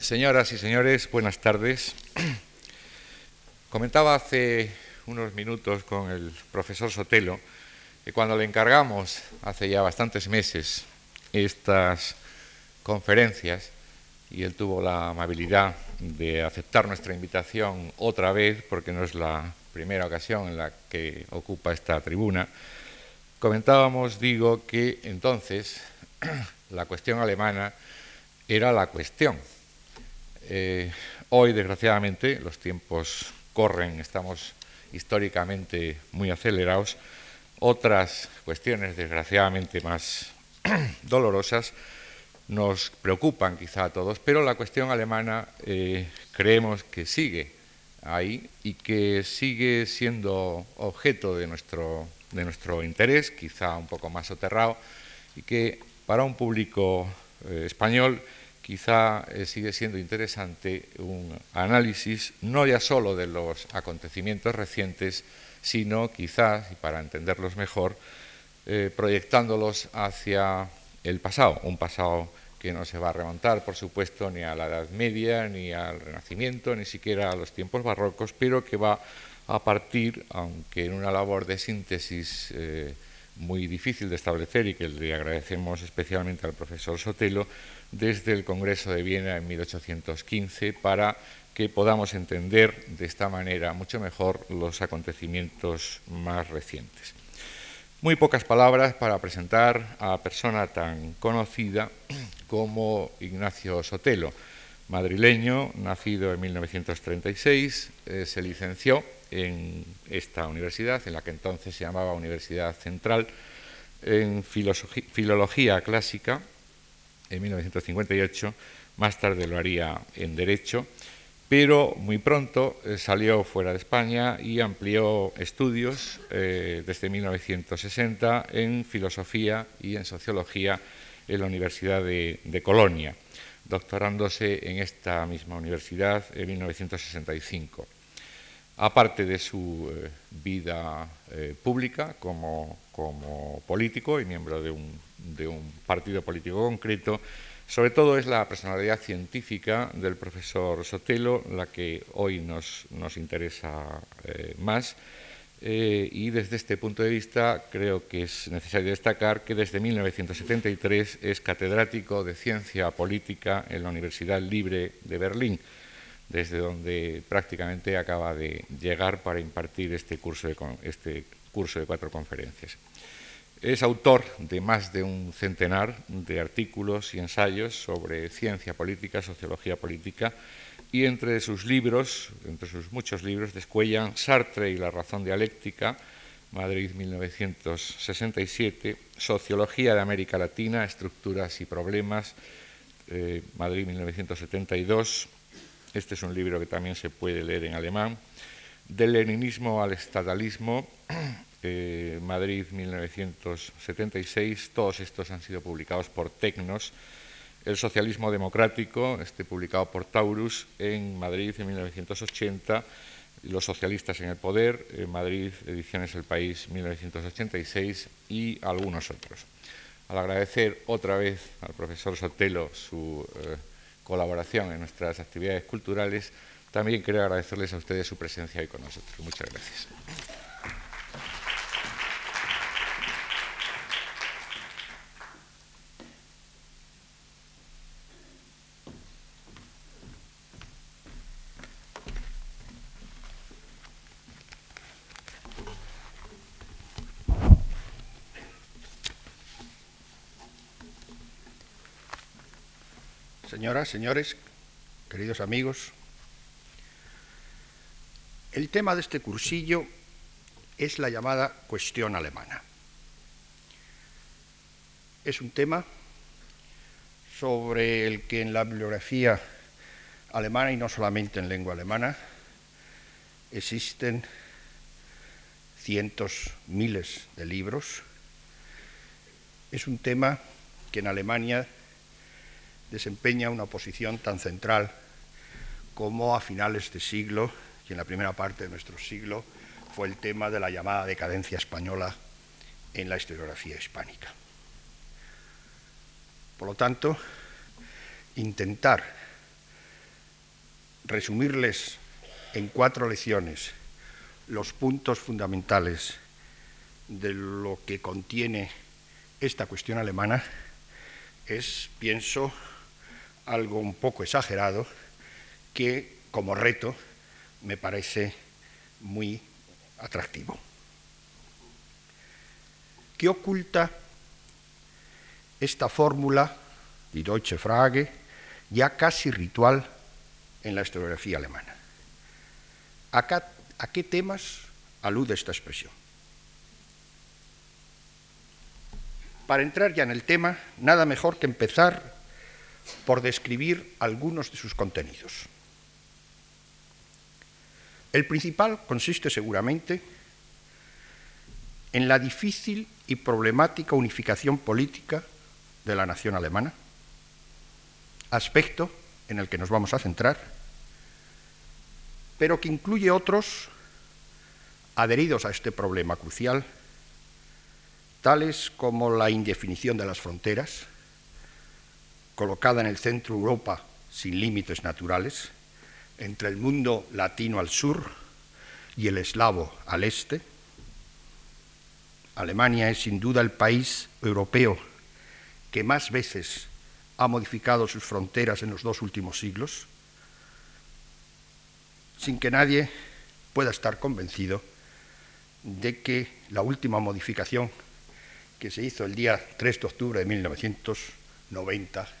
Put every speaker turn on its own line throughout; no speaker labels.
Señoras y señores, buenas tardes. Comentaba hace unos minutos con el profesor Sotelo que cuando le encargamos hace ya bastantes meses estas conferencias y él tuvo la amabilidad de aceptar nuestra invitación otra vez, porque no es la primera ocasión en la que ocupa esta tribuna, comentábamos, digo, que entonces la cuestión alemana era la cuestión eh, hoy, desgraciadamente, los tiempos corren, estamos históricamente muy acelerados. Otras cuestiones, desgraciadamente, más dolorosas nos preocupan quizá a todos, pero la cuestión alemana eh, creemos que sigue ahí y que sigue siendo objeto de nuestro, de nuestro interés, quizá un poco más soterrado, y que para un público eh, español quizá eh, sigue siendo interesante un análisis no ya solo de los acontecimientos recientes, sino quizás, y para entenderlos mejor, eh, proyectándolos hacia el pasado, un pasado que no se va a remontar, por supuesto, ni a la Edad Media, ni al Renacimiento, ni siquiera a los tiempos barrocos, pero que va a partir, aunque en una labor de síntesis eh, muy difícil de establecer y que le agradecemos especialmente al profesor Sotelo, desde el Congreso de Viena en 1815 para que podamos entender de esta manera mucho mejor los acontecimientos más recientes. Muy pocas palabras para presentar a persona tan conocida como Ignacio Sotelo, madrileño, nacido en 1936, eh, se licenció en esta universidad, en la que entonces se llamaba Universidad Central, en filología clásica en 1958, más tarde lo haría en Derecho, pero muy pronto eh, salió fuera de España y amplió estudios eh, desde 1960 en Filosofía y en Sociología en la Universidad de, Colonia, doctorándose en esta misma universidad en 1965 aparte de su eh, vida pública como, como, político y miembro de un de un partido político concreto, sobre todo es la personalidad científica del profesor Sotelo la que hoy nos, interesa eh, más. Eh, y desde este punto de vista creo que es necesario destacar que desde 1973 es catedrático de ciencia política en la Universidad Libre de Berlín, desde donde prácticamente acaba de llegar para impartir este curso de, este curso de cuatro conferencias. Es autor de más de un centenar de artículos y ensayos sobre ciencia política, sociología política, y entre sus libros, entre sus muchos libros, descuellan Sartre y la razón dialéctica, Madrid 1967, Sociología de América Latina, Estructuras y Problemas, eh, Madrid 1972, este es un libro que también se puede leer en alemán, Del leninismo al estatalismo, eh, Madrid 1976, todos estos han sido publicados por Tecnos. El socialismo democrático, este publicado por Taurus en Madrid en 1980. Los socialistas en el poder, en Madrid, ediciones El País 1986 y algunos otros. Al agradecer otra vez al profesor Sotelo su eh, colaboración en nuestras actividades culturales, también quiero agradecerles a ustedes su presencia hoy con nosotros. Muchas gracias.
Señoras, señores, queridos amigos, el tema de este cursillo es la llamada cuestión alemana. Es un tema sobre el que en la bibliografía alemana, y no solamente en lengua alemana, existen cientos, miles de libros. Es un tema que en Alemania desempeña una posición tan central como a finales de siglo y en la primera parte de nuestro siglo fue el tema de la llamada decadencia española en la historiografía hispánica. Por lo tanto, intentar resumirles en cuatro lecciones los puntos fundamentales de lo que contiene esta cuestión alemana es, pienso, algo un poco exagerado que como reto me parece muy atractivo. ¿Qué oculta esta fórmula, die Deutsche Frage, ya casi ritual en la historiografía alemana? ¿A qué temas alude esta expresión? Para entrar ya en el tema, nada mejor que empezar por describir algunos de sus contenidos. El principal consiste seguramente en la difícil y problemática unificación política de la nación alemana, aspecto en el que nos vamos a centrar, pero que incluye otros adheridos a este problema crucial, tales como la indefinición de las fronteras, colocada en el centro Europa sin límites naturales, entre el mundo latino al sur y el eslavo al este. Alemania es sin duda el país europeo que más veces ha modificado sus fronteras en los dos últimos siglos, sin que nadie pueda estar convencido de que la última modificación que se hizo el día 3 de octubre de 1990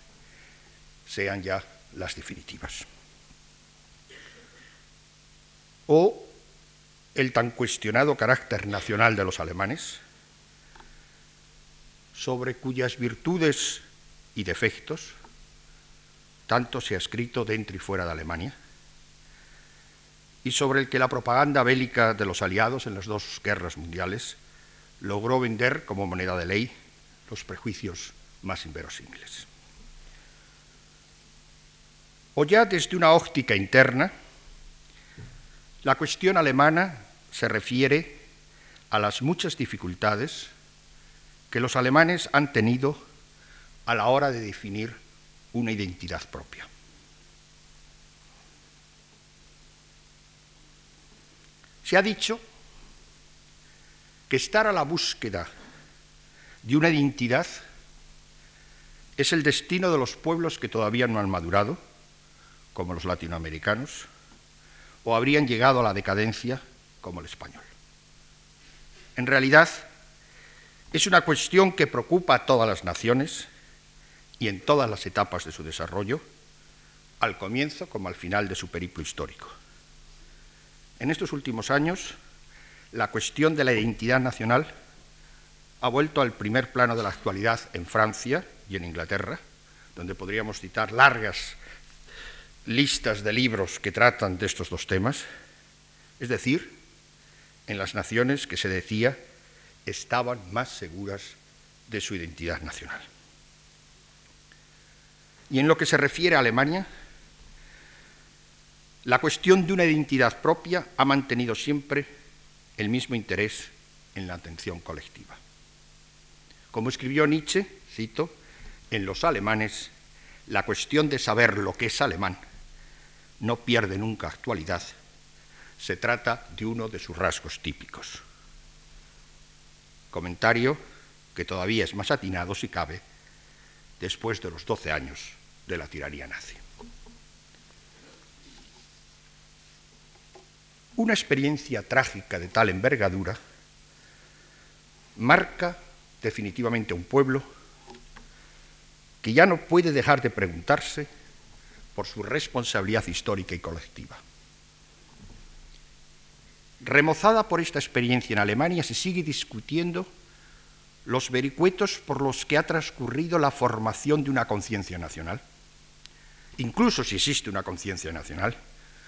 sean ya las definitivas. O el tan cuestionado carácter nacional de los alemanes, sobre cuyas virtudes y defectos tanto se ha escrito dentro y fuera de Alemania, y sobre el que la propaganda bélica de los aliados en las dos guerras mundiales logró vender como moneda de ley los prejuicios más inverosímiles. O ya desde una óptica interna, la cuestión alemana se refiere a las muchas dificultades que los alemanes han tenido a la hora de definir una identidad propia. Se ha dicho que estar a la búsqueda de una identidad es el destino de los pueblos que todavía no han madurado, como los latinoamericanos, o habrían llegado a la decadencia, como el español. En realidad, es una cuestión que preocupa a todas las naciones y en todas las etapas de su desarrollo, al comienzo como al final de su periplo histórico. En estos últimos años, la cuestión de la identidad nacional ha vuelto al primer plano de la actualidad en Francia y en Inglaterra, donde podríamos citar largas listas de libros que tratan de estos dos temas, es decir, en las naciones que se decía estaban más seguras de su identidad nacional. Y en lo que se refiere a Alemania, la cuestión de una identidad propia ha mantenido siempre el mismo interés en la atención colectiva. Como escribió Nietzsche, cito, en los alemanes, la cuestión de saber lo que es alemán no pierde nunca actualidad. Se trata de uno de sus rasgos típicos. Comentario que todavía es más atinado, si cabe, después de los doce años de la tiranía nazi. Una experiencia trágica de tal envergadura marca definitivamente a un pueblo que ya no puede dejar de preguntarse por su responsabilidad histórica y colectiva. Remozada por esta experiencia en Alemania, se sigue discutiendo los vericuetos por los que ha transcurrido la formación de una conciencia nacional, incluso si existe una conciencia nacional,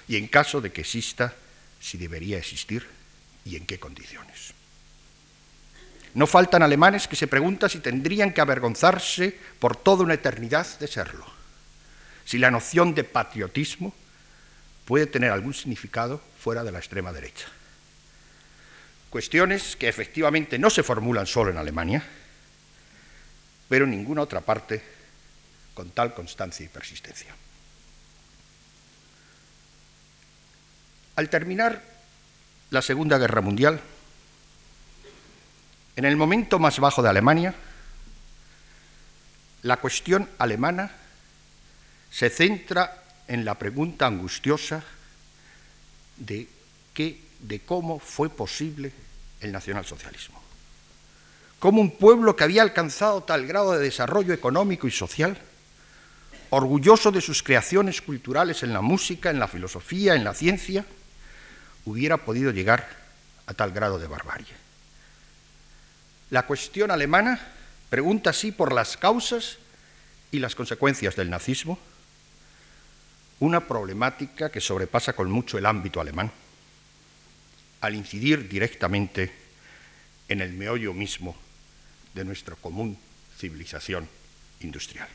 y en caso de que exista, si debería existir y en qué condiciones. No faltan alemanes que se preguntan si tendrían que avergonzarse por toda una eternidad de serlo, si la noción de patriotismo puede tener algún significado fuera de la extrema derecha. Cuestiones que efectivamente no se formulan solo en Alemania, pero en ninguna otra parte con tal constancia y persistencia. Al terminar la Segunda Guerra Mundial, en el momento más bajo de Alemania, la cuestión alemana se centra en la pregunta angustiosa de, qué, de cómo fue posible el nacionalsocialismo. Cómo un pueblo que había alcanzado tal grado de desarrollo económico y social, orgulloso de sus creaciones culturales en la música, en la filosofía, en la ciencia, hubiera podido llegar a tal grado de barbarie. La cuestión alemana pregunta así por las causas y las consecuencias del nazismo, una problemática que sobrepasa con mucho el ámbito alemán, al incidir directamente en el meollo mismo de nuestra común civilización industrial.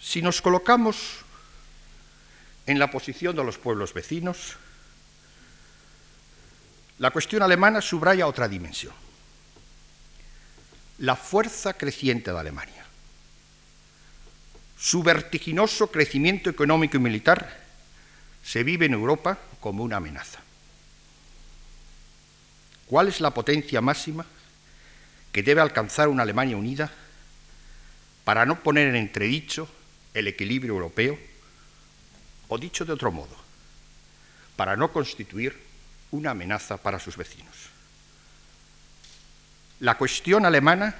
Si nos colocamos en la posición de los pueblos vecinos, la cuestión alemana subraya otra dimensión, la fuerza creciente de Alemania, su vertiginoso crecimiento económico y militar se vive en Europa como una amenaza. ¿Cuál es la potencia máxima que debe alcanzar una Alemania unida para no poner en entredicho el equilibrio europeo? O dicho de otro modo, para no constituir una amenaza para sus vecinos. La cuestión alemana,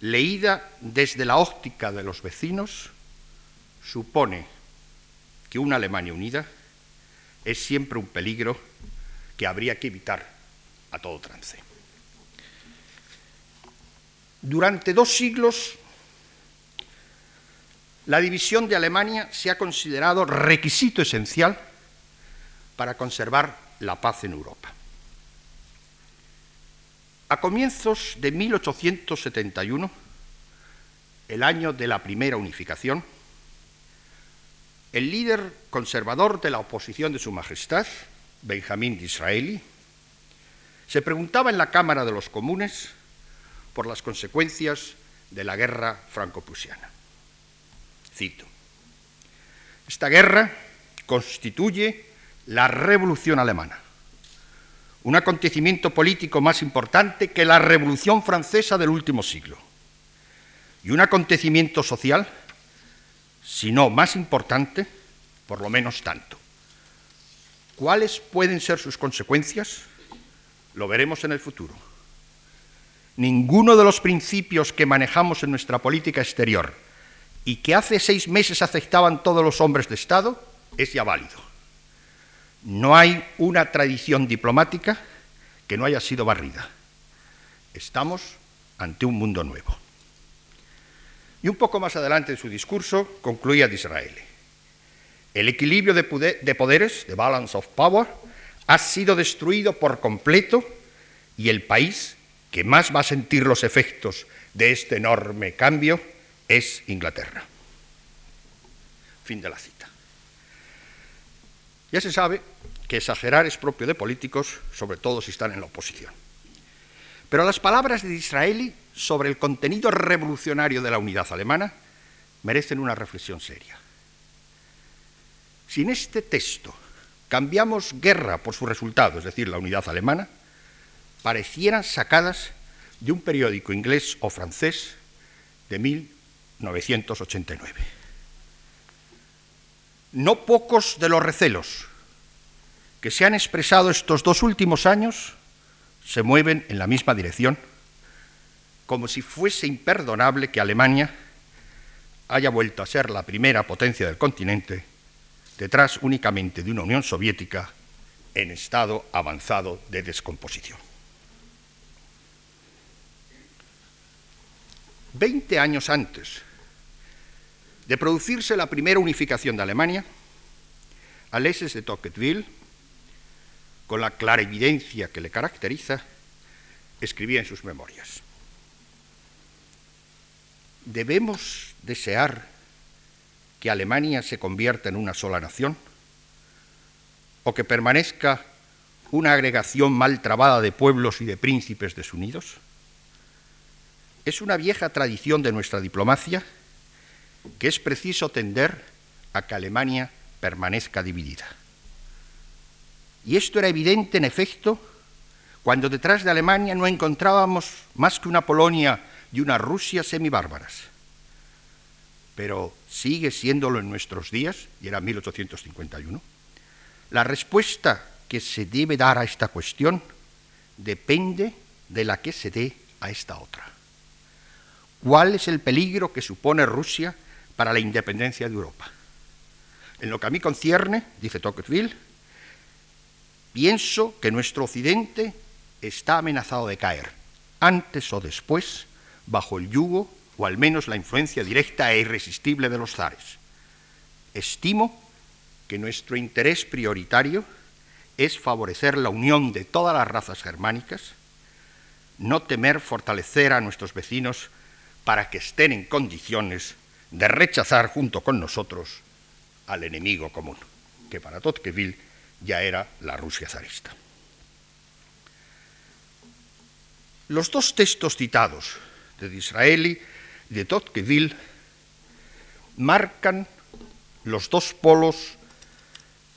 leída desde la óptica de los vecinos, supone que una Alemania unida es siempre un peligro que habría que evitar a todo trance. Durante dos siglos, la división de Alemania se ha considerado requisito esencial para conservar la paz en Europa. A comienzos de 1871, el año de la primera unificación, el líder conservador de la oposición de Su Majestad, Benjamín Disraeli, se preguntaba en la Cámara de los Comunes por las consecuencias de la guerra franco-prusiana. Cito, esta guerra constituye la Revolución Alemana, un acontecimiento político más importante que la Revolución Francesa del último siglo, y un acontecimiento social si no más importante, por lo menos tanto. ¿Cuáles pueden ser sus consecuencias? Lo veremos en el futuro. Ninguno de los principios que manejamos en nuestra política exterior y que hace seis meses aceptaban todos los hombres de Estado es ya válido. No hay una tradición diplomática que no haya sido barrida. Estamos ante un mundo nuevo. Y un poco más adelante en su discurso concluía Disraeli. El equilibrio de, poderes, the balance of power, ha sido destruido por completo y el país que más va a sentir los efectos de este enorme cambio es Inglaterra. Fin de la cita. Ya se sabe que exagerar es propio de políticos, sobre todo si están en la oposición. Pero las palabras de Disraeli sobre el contenido revolucionario de la unidad alemana merecen una reflexión seria. Si en este texto cambiamos guerra por su resultado, es decir, la unidad alemana, parecieran sacadas de un periódico inglés o francés de 1989. No pocos de los recelos que se han expresado estos dos últimos años se mueven en la misma dirección como si fuese imperdonable que Alemania haya vuelto a ser la primera potencia del continente, detrás únicamente de una Unión Soviética en estado avanzado de descomposición. Veinte años antes de producirse la primera unificación de Alemania, Alexis de Tocqueville, con la clara evidencia que le caracteriza, escribía en sus memorias ¿Debemos desear que Alemania se convierta en una sola nación? ¿O que permanezca una agregación mal trabada de pueblos y de príncipes desunidos? Es una vieja tradición de nuestra diplomacia que es preciso tender a que Alemania permanezca dividida. Y esto era evidente, en efecto, cuando detrás de Alemania no encontrábamos más que una Polonia y una Rusia semibárbaras. Pero sigue siéndolo en nuestros días, y era 1851. La respuesta que se debe dar a esta cuestión depende de la que se dé a esta otra. ¿Cuál es el peligro que supone Rusia para la independencia de Europa? En lo que a mí concierne, dice Tocqueville, pienso que nuestro occidente está amenazado de caer, antes o después, bajo el yugo o al menos la influencia directa e irresistible de los zares. Estimo que nuestro interés prioritario es favorecer la unión de todas las razas germánicas, no temer fortalecer a nuestros vecinos para que estén en condiciones de rechazar junto con nosotros al enemigo común, que para Tocqueville ya era la Rusia zarista. Los dos textos citados, de Disraeli y de Tocqueville, marcan los dos polos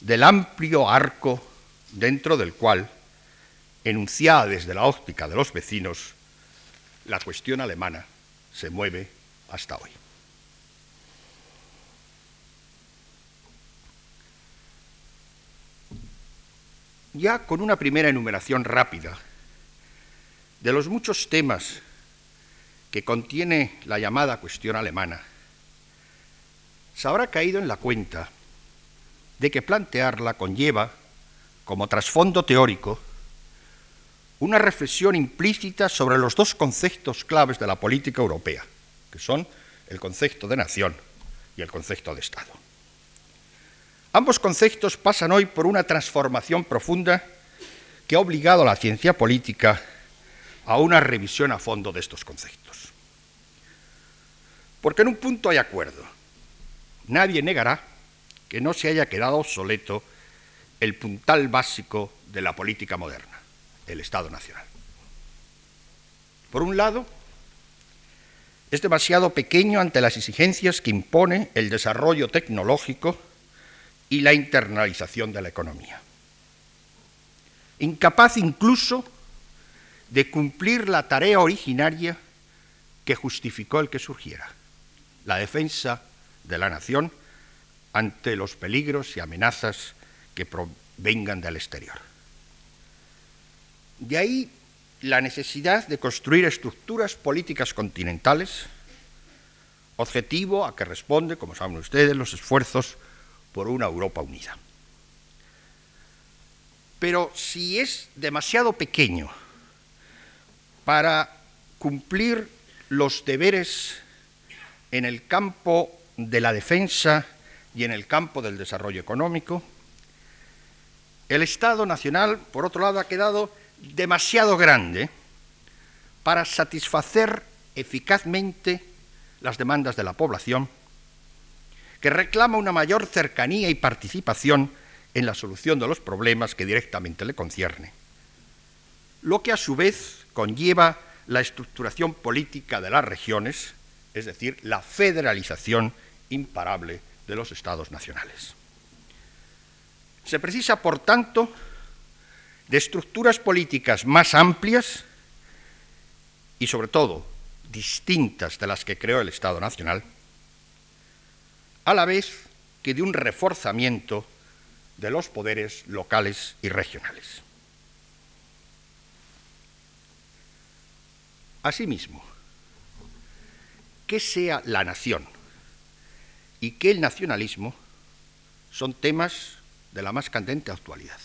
del amplio arco dentro del cual, enunciada desde la óptica de los vecinos, la cuestión alemana se mueve hasta hoy. Ya con una primera enumeración rápida de los muchos temas que contiene la llamada cuestión alemana, se habrá caído en la cuenta de que plantearla conlleva, como trasfondo teórico, una reflexión implícita sobre los dos conceptos claves de la política europea, que son el concepto de nación y el concepto de Estado. Ambos conceptos pasan hoy por una transformación profunda que ha obligado a la ciencia política a una revisión a fondo de estos conceptos. Porque en un punto hay acuerdo. Nadie negará que no se haya quedado obsoleto el puntal básico de la política moderna el Estado Nacional. Por un lado, es demasiado pequeño ante las exigencias que impone el desarrollo tecnológico y la internalización de la economía. Incapaz incluso de cumplir la tarea originaria que justificó el que surgiera, la defensa de la nación ante los peligros y amenazas que provengan del exterior. De ahí la necesidad de construir estructuras políticas continentales, objetivo a que responde, como saben ustedes, los esfuerzos por una Europa unida. Pero si es demasiado pequeño para cumplir los deberes en el campo de la defensa y en el campo del desarrollo económico, el Estado Nacional, por otro lado, ha quedado demasiado grande para satisfacer eficazmente las demandas de la población, que reclama una mayor cercanía y participación en la solución de los problemas que directamente le concierne, lo que a su vez conlleva la estructuración política de las regiones, es decir, la federalización imparable de los estados nacionales. Se precisa, por tanto, de estructuras políticas más amplias y sobre todo distintas de las que creó el Estado Nacional, a la vez que de un reforzamiento de los poderes locales y regionales. Asimismo, que sea la nación y que el nacionalismo son temas de la más candente actualidad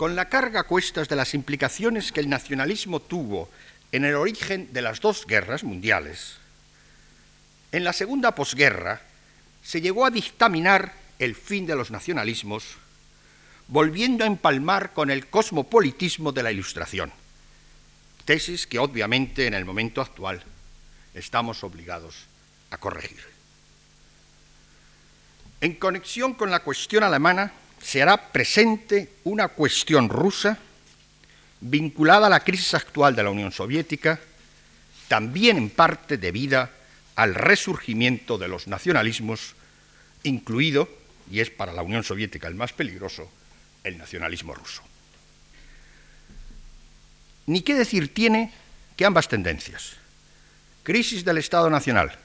con la carga a cuestas de las implicaciones que el nacionalismo tuvo en el origen de las dos guerras mundiales, en la segunda posguerra se llegó a dictaminar el fin de los nacionalismos, volviendo a empalmar con el cosmopolitismo de la Ilustración, tesis que obviamente en el momento actual estamos obligados a corregir. En conexión con la cuestión alemana, se hará presente una cuestión rusa vinculada a la crisis actual de la Unión Soviética, también en parte debida al resurgimiento de los nacionalismos, incluido, y es para la Unión Soviética el más peligroso, el nacionalismo ruso. Ni qué decir tiene que ambas tendencias, crisis del Estado Nacional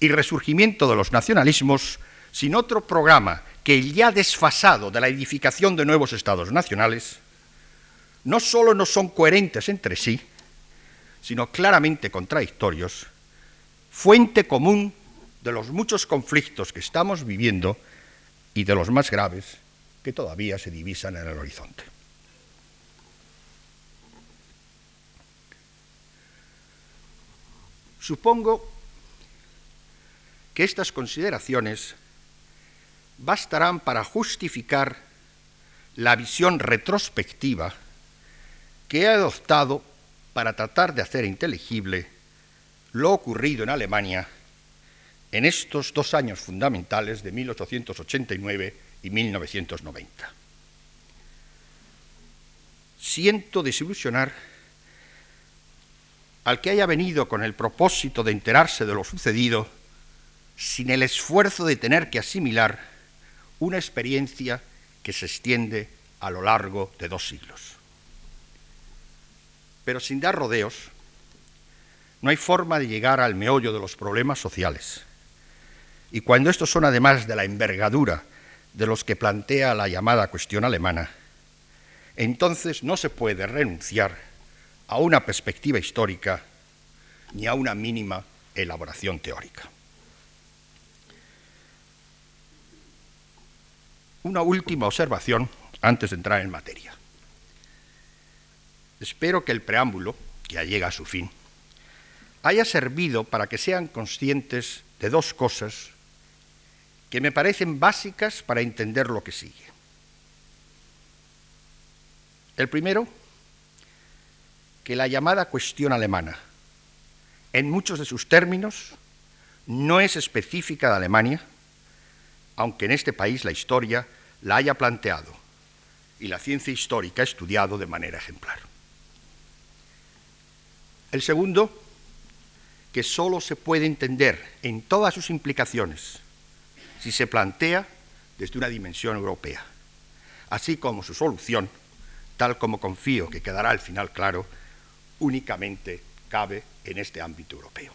y resurgimiento de los nacionalismos, sin otro programa que el ya desfasado de la edificación de nuevos estados nacionales, no solo no son coherentes entre sí, sino claramente contradictorios, fuente común de los muchos conflictos que estamos viviendo y de los más graves que todavía se divisan en el horizonte. Supongo que estas consideraciones bastarán para justificar la visión retrospectiva que he adoptado para tratar de hacer inteligible lo ocurrido en Alemania en estos dos años fundamentales de 1889 y 1990. Siento desilusionar al que haya venido con el propósito de enterarse de lo sucedido sin el esfuerzo de tener que asimilar una experiencia que se extiende a lo largo de dos siglos. Pero sin dar rodeos, no hay forma de llegar al meollo de los problemas sociales. Y cuando estos son además de la envergadura de los que plantea la llamada cuestión alemana, entonces no se puede renunciar a una perspectiva histórica ni a una mínima elaboración teórica. Una última observación antes de entrar en materia. Espero que el preámbulo, que ya llega a su fin, haya servido para que sean conscientes de dos cosas que me parecen básicas para entender lo que sigue. El primero, que la llamada cuestión alemana, en muchos de sus términos, no es específica de Alemania, aunque en este país la historia la haya planteado y la ciencia histórica ha estudiado de manera ejemplar. El segundo, que solo se puede entender en todas sus implicaciones si se plantea desde una dimensión europea, así como su solución, tal como confío que quedará al final claro, únicamente cabe en este ámbito europeo.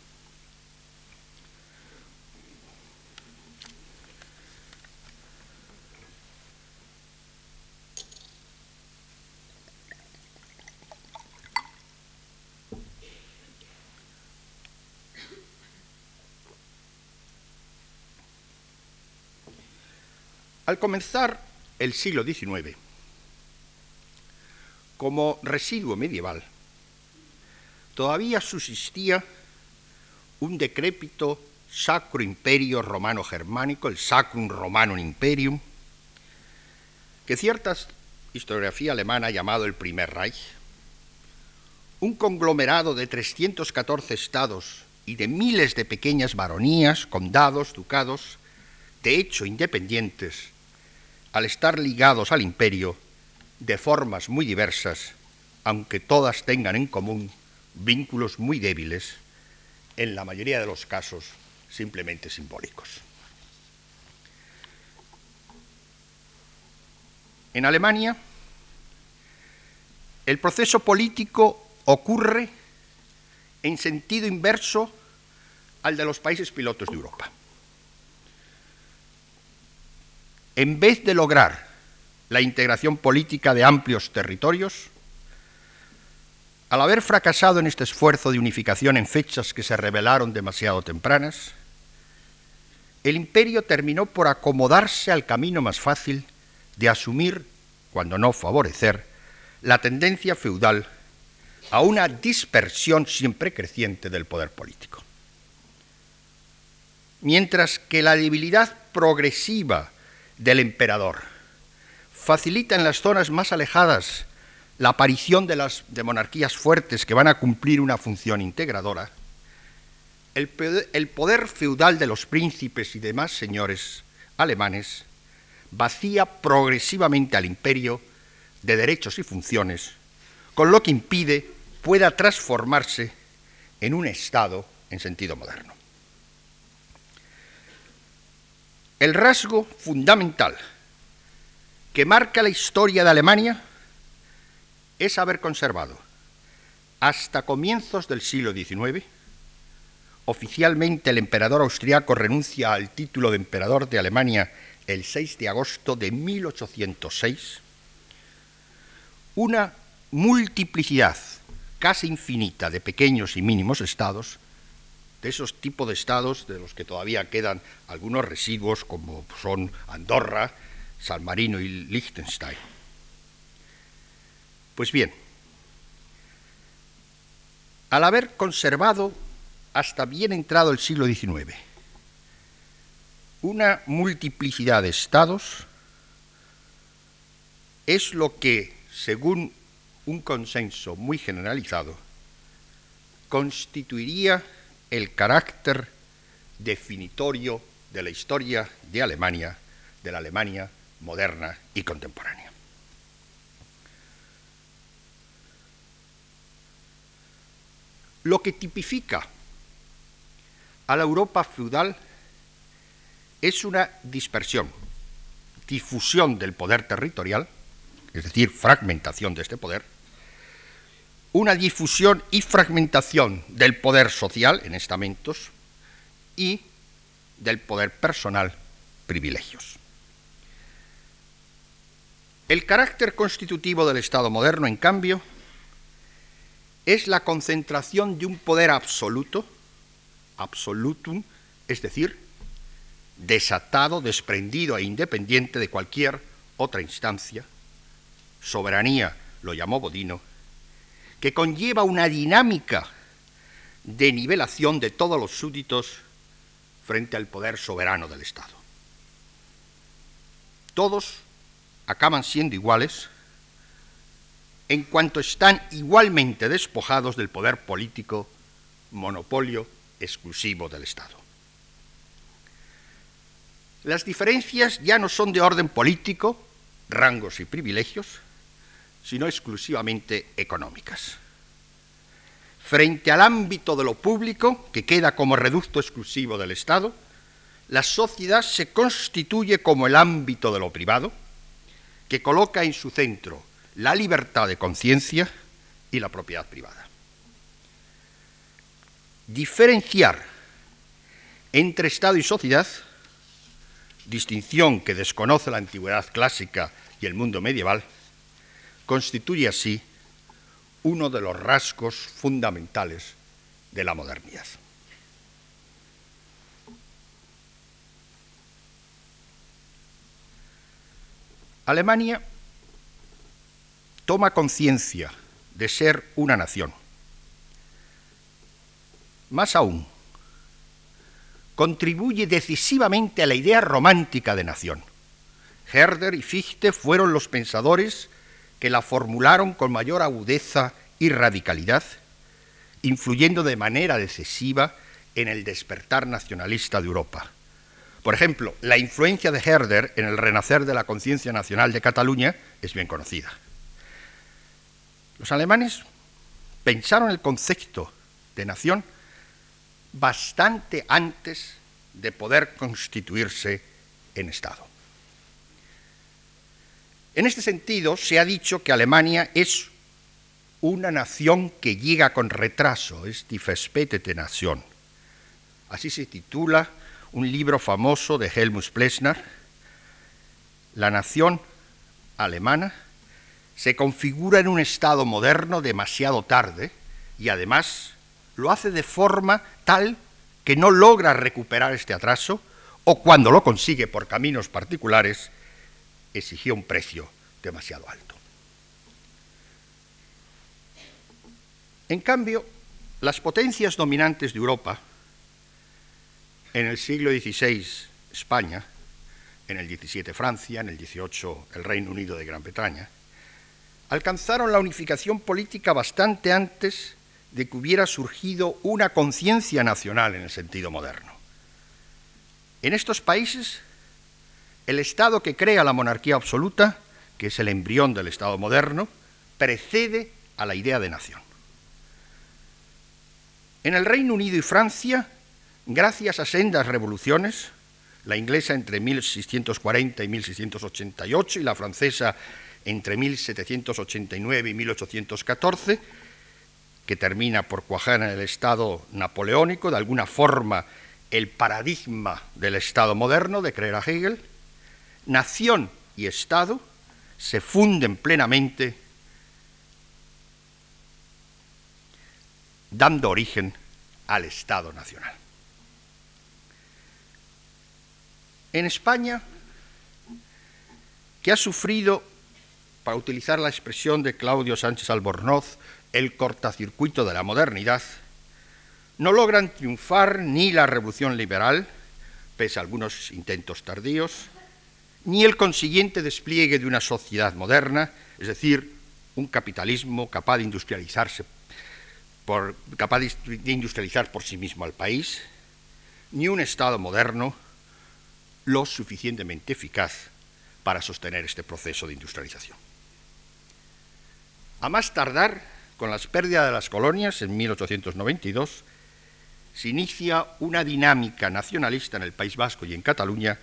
Al comenzar el siglo XIX, como residuo medieval, todavía subsistía un decrépito Sacro Imperio Romano Germánico, el Sacrum Romanum Imperium, que cierta historiografía alemana ha llamado el Primer Reich, un conglomerado de 314 estados y de miles de pequeñas baronías, condados, ducados, de hecho independientes, al estar ligados al imperio de formas muy diversas, aunque todas tengan en común vínculos muy débiles, en la mayoría de los casos simplemente simbólicos. En Alemania, el proceso político ocurre en sentido inverso al de los países pilotos de Europa. En vez de lograr la integración política de amplios territorios, al haber fracasado en este esfuerzo de unificación en fechas que se revelaron demasiado tempranas, el imperio terminó por acomodarse al camino más fácil de asumir, cuando no favorecer, la tendencia feudal a una dispersión siempre creciente del poder político. Mientras que la debilidad progresiva del emperador facilita en las zonas más alejadas la aparición de las de monarquías fuertes que van a cumplir una función integradora, el, el poder feudal de los príncipes y demás señores alemanes vacía progresivamente al imperio de derechos y funciones, con lo que impide pueda transformarse en un Estado en sentido moderno. El rasgo fundamental que marca la historia de Alemania es haber conservado hasta comienzos del siglo XIX, oficialmente el emperador austriaco renuncia al título de emperador de Alemania el 6 de agosto de 1806, una multiplicidad casi infinita de pequeños y mínimos estados, de esos tipos de estados de los que todavía quedan algunos residuos como son Andorra, San Marino y Liechtenstein. Pues bien, al haber conservado hasta bien entrado el siglo XIX una multiplicidad de estados, es lo que, según un consenso muy generalizado, constituiría el carácter definitorio de la historia de Alemania, de la Alemania moderna y contemporánea. Lo que tipifica a la Europa feudal es una dispersión, difusión del poder territorial, es decir, fragmentación de este poder, una difusión y fragmentación del poder social en estamentos y del poder personal, privilegios. El carácter constitutivo del Estado moderno, en cambio, es la concentración de un poder absoluto, absolutum, es decir, desatado, desprendido e independiente de cualquier otra instancia, soberanía, lo llamó Bodino, que conlleva una dinámica de nivelación de todos los súbditos frente al poder soberano del Estado. Todos acaban siendo iguales en cuanto están igualmente despojados del poder político, monopolio exclusivo del Estado. Las diferencias ya no son de orden político, rangos y privilegios, sino exclusivamente económicas. Frente al ámbito de lo público, que queda como reducto exclusivo del Estado, la sociedad se constituye como el ámbito de lo privado, que coloca en su centro la libertad de conciencia y la propiedad privada. Diferenciar entre Estado y sociedad, distinción que desconoce la antigüedad clásica y el mundo medieval, constituye así uno de los rasgos fundamentales de la modernidad. Alemania toma conciencia de ser una nación. Más aún, contribuye decisivamente a la idea romántica de nación. Herder y Fichte fueron los pensadores que la formularon con mayor agudeza y radicalidad, influyendo de manera decisiva en el despertar nacionalista de Europa. Por ejemplo, la influencia de Herder en el renacer de la conciencia nacional de Cataluña es bien conocida. Los alemanes pensaron el concepto de nación bastante antes de poder constituirse en Estado. En este sentido, se ha dicho que Alemania es una nación que llega con retraso, es die verspätete Nation. Así se titula un libro famoso de Helmut Plessner, La nación alemana se configura en un estado moderno demasiado tarde y además lo hace de forma tal que no logra recuperar este atraso o cuando lo consigue por caminos particulares exigió un precio demasiado alto. En cambio, las potencias dominantes de Europa, en el siglo XVI España, en el XVII Francia, en el XVIII el Reino Unido de Gran Bretaña, alcanzaron la unificación política bastante antes de que hubiera surgido una conciencia nacional en el sentido moderno. En estos países el Estado que crea la monarquía absoluta, que es el embrión del Estado moderno, precede a la idea de nación. En el Reino Unido y Francia, gracias a sendas revoluciones, la inglesa entre 1640 y 1688 y la francesa entre 1789 y 1814, que termina por cuajar en el Estado napoleónico, de alguna forma el paradigma del Estado moderno, de creer a Hegel, nación y Estado se funden plenamente, dando origen al Estado nacional. En España, que ha sufrido, para utilizar la expresión de Claudio Sánchez Albornoz, el cortacircuito de la modernidad, no logran triunfar ni la revolución liberal, pese a algunos intentos tardíos, ni el consiguiente despliegue de una sociedad moderna, es decir, un capitalismo capaz de industrializarse por, capaz de industrializar por sí mismo al país, ni un Estado moderno lo suficientemente eficaz para sostener este proceso de industrialización. A más tardar, con las pérdidas de las colonias en 1892, se inicia una dinámica nacionalista en el País Vasco y en Cataluña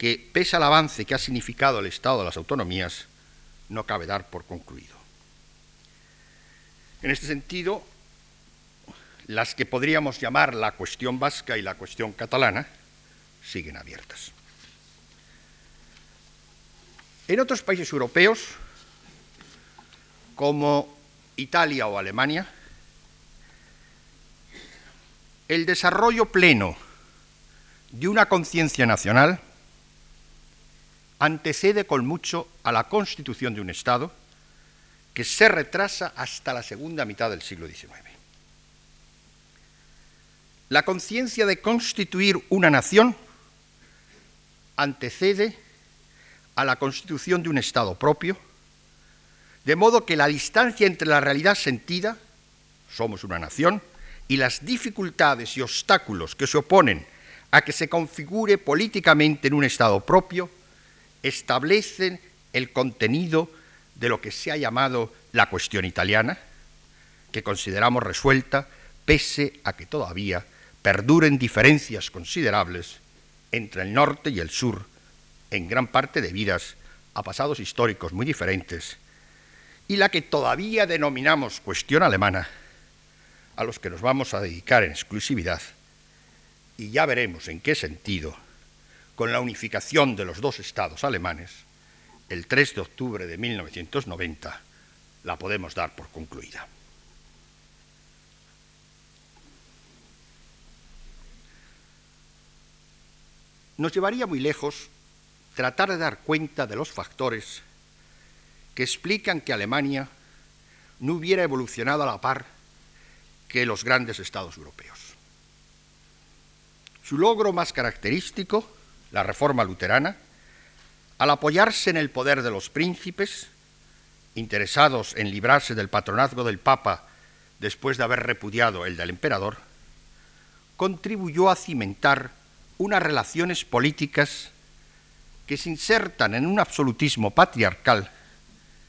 que, pese al avance que ha significado el Estado de las autonomías, no cabe dar por concluido. En este sentido, las que podríamos llamar la cuestión vasca y la cuestión catalana siguen abiertas. En otros países europeos, como Italia o Alemania, el desarrollo pleno de una conciencia nacional antecede con mucho a la constitución de un Estado que se retrasa hasta la segunda mitad del siglo XIX. La conciencia de constituir una nación antecede a la constitución de un Estado propio, de modo que la distancia entre la realidad sentida, somos una nación, y las dificultades y obstáculos que se oponen a que se configure políticamente en un Estado propio, establecen el contenido de lo que se ha llamado la cuestión italiana, que consideramos resuelta pese a que todavía perduren diferencias considerables entre el norte y el sur, en gran parte debidas a pasados históricos muy diferentes, y la que todavía denominamos cuestión alemana, a los que nos vamos a dedicar en exclusividad, y ya veremos en qué sentido, con la unificación de los dos estados alemanes, el 3 de octubre de 1990, la podemos dar por concluida. Nos llevaría muy lejos tratar de dar cuenta de los factores que explican que Alemania no hubiera evolucionado a la par que los grandes estados europeos. Su logro más característico, la reforma luterana, al apoyarse en el poder de los príncipes, interesados en librarse del patronazgo del Papa después de haber repudiado el del emperador, contribuyó a cimentar unas relaciones políticas que se insertan en un absolutismo patriarcal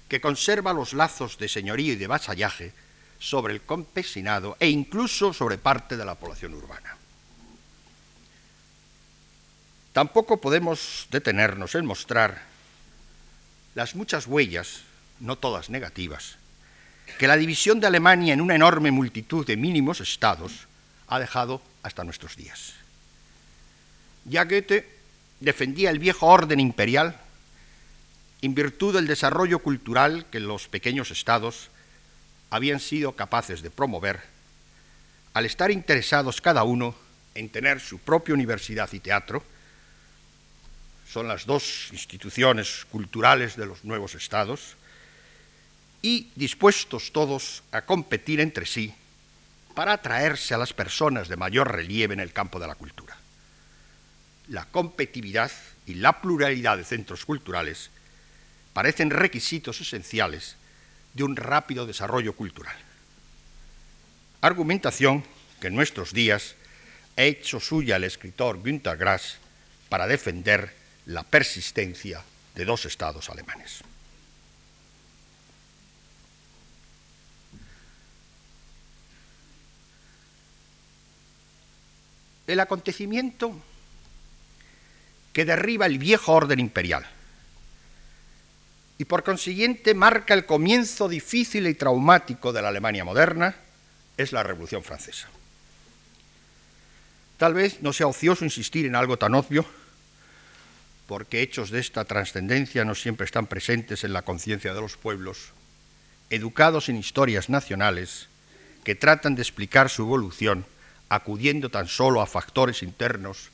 que conserva los lazos de señorío y de vasallaje sobre el campesinado e incluso sobre parte de la población urbana. Tampoco podemos detenernos en mostrar las muchas huellas, no todas negativas, que la división de Alemania en una enorme multitud de mínimos estados ha dejado hasta nuestros días. Ya Goethe defendía el viejo orden imperial en virtud del desarrollo cultural que los pequeños estados habían sido capaces de promover, al estar interesados cada uno en tener su propia universidad y teatro, son las dos instituciones culturales de los nuevos estados, y dispuestos todos a competir entre sí para atraerse a las personas de mayor relieve en el campo de la cultura la competitividad y la pluralidad de centros culturales parecen requisitos esenciales de un rápido desarrollo cultural. Argumentación que en nuestros días ha hecho suya el escritor Günter Grass para defender la persistencia de dos estados alemanes. El acontecimiento que derriba el viejo orden imperial y por consiguiente marca el comienzo difícil y traumático de la Alemania moderna, es la Revolución Francesa. Tal vez no sea ocioso insistir en algo tan obvio, porque hechos de esta trascendencia no siempre están presentes en la conciencia de los pueblos, educados en historias nacionales que tratan de explicar su evolución acudiendo tan solo a factores internos,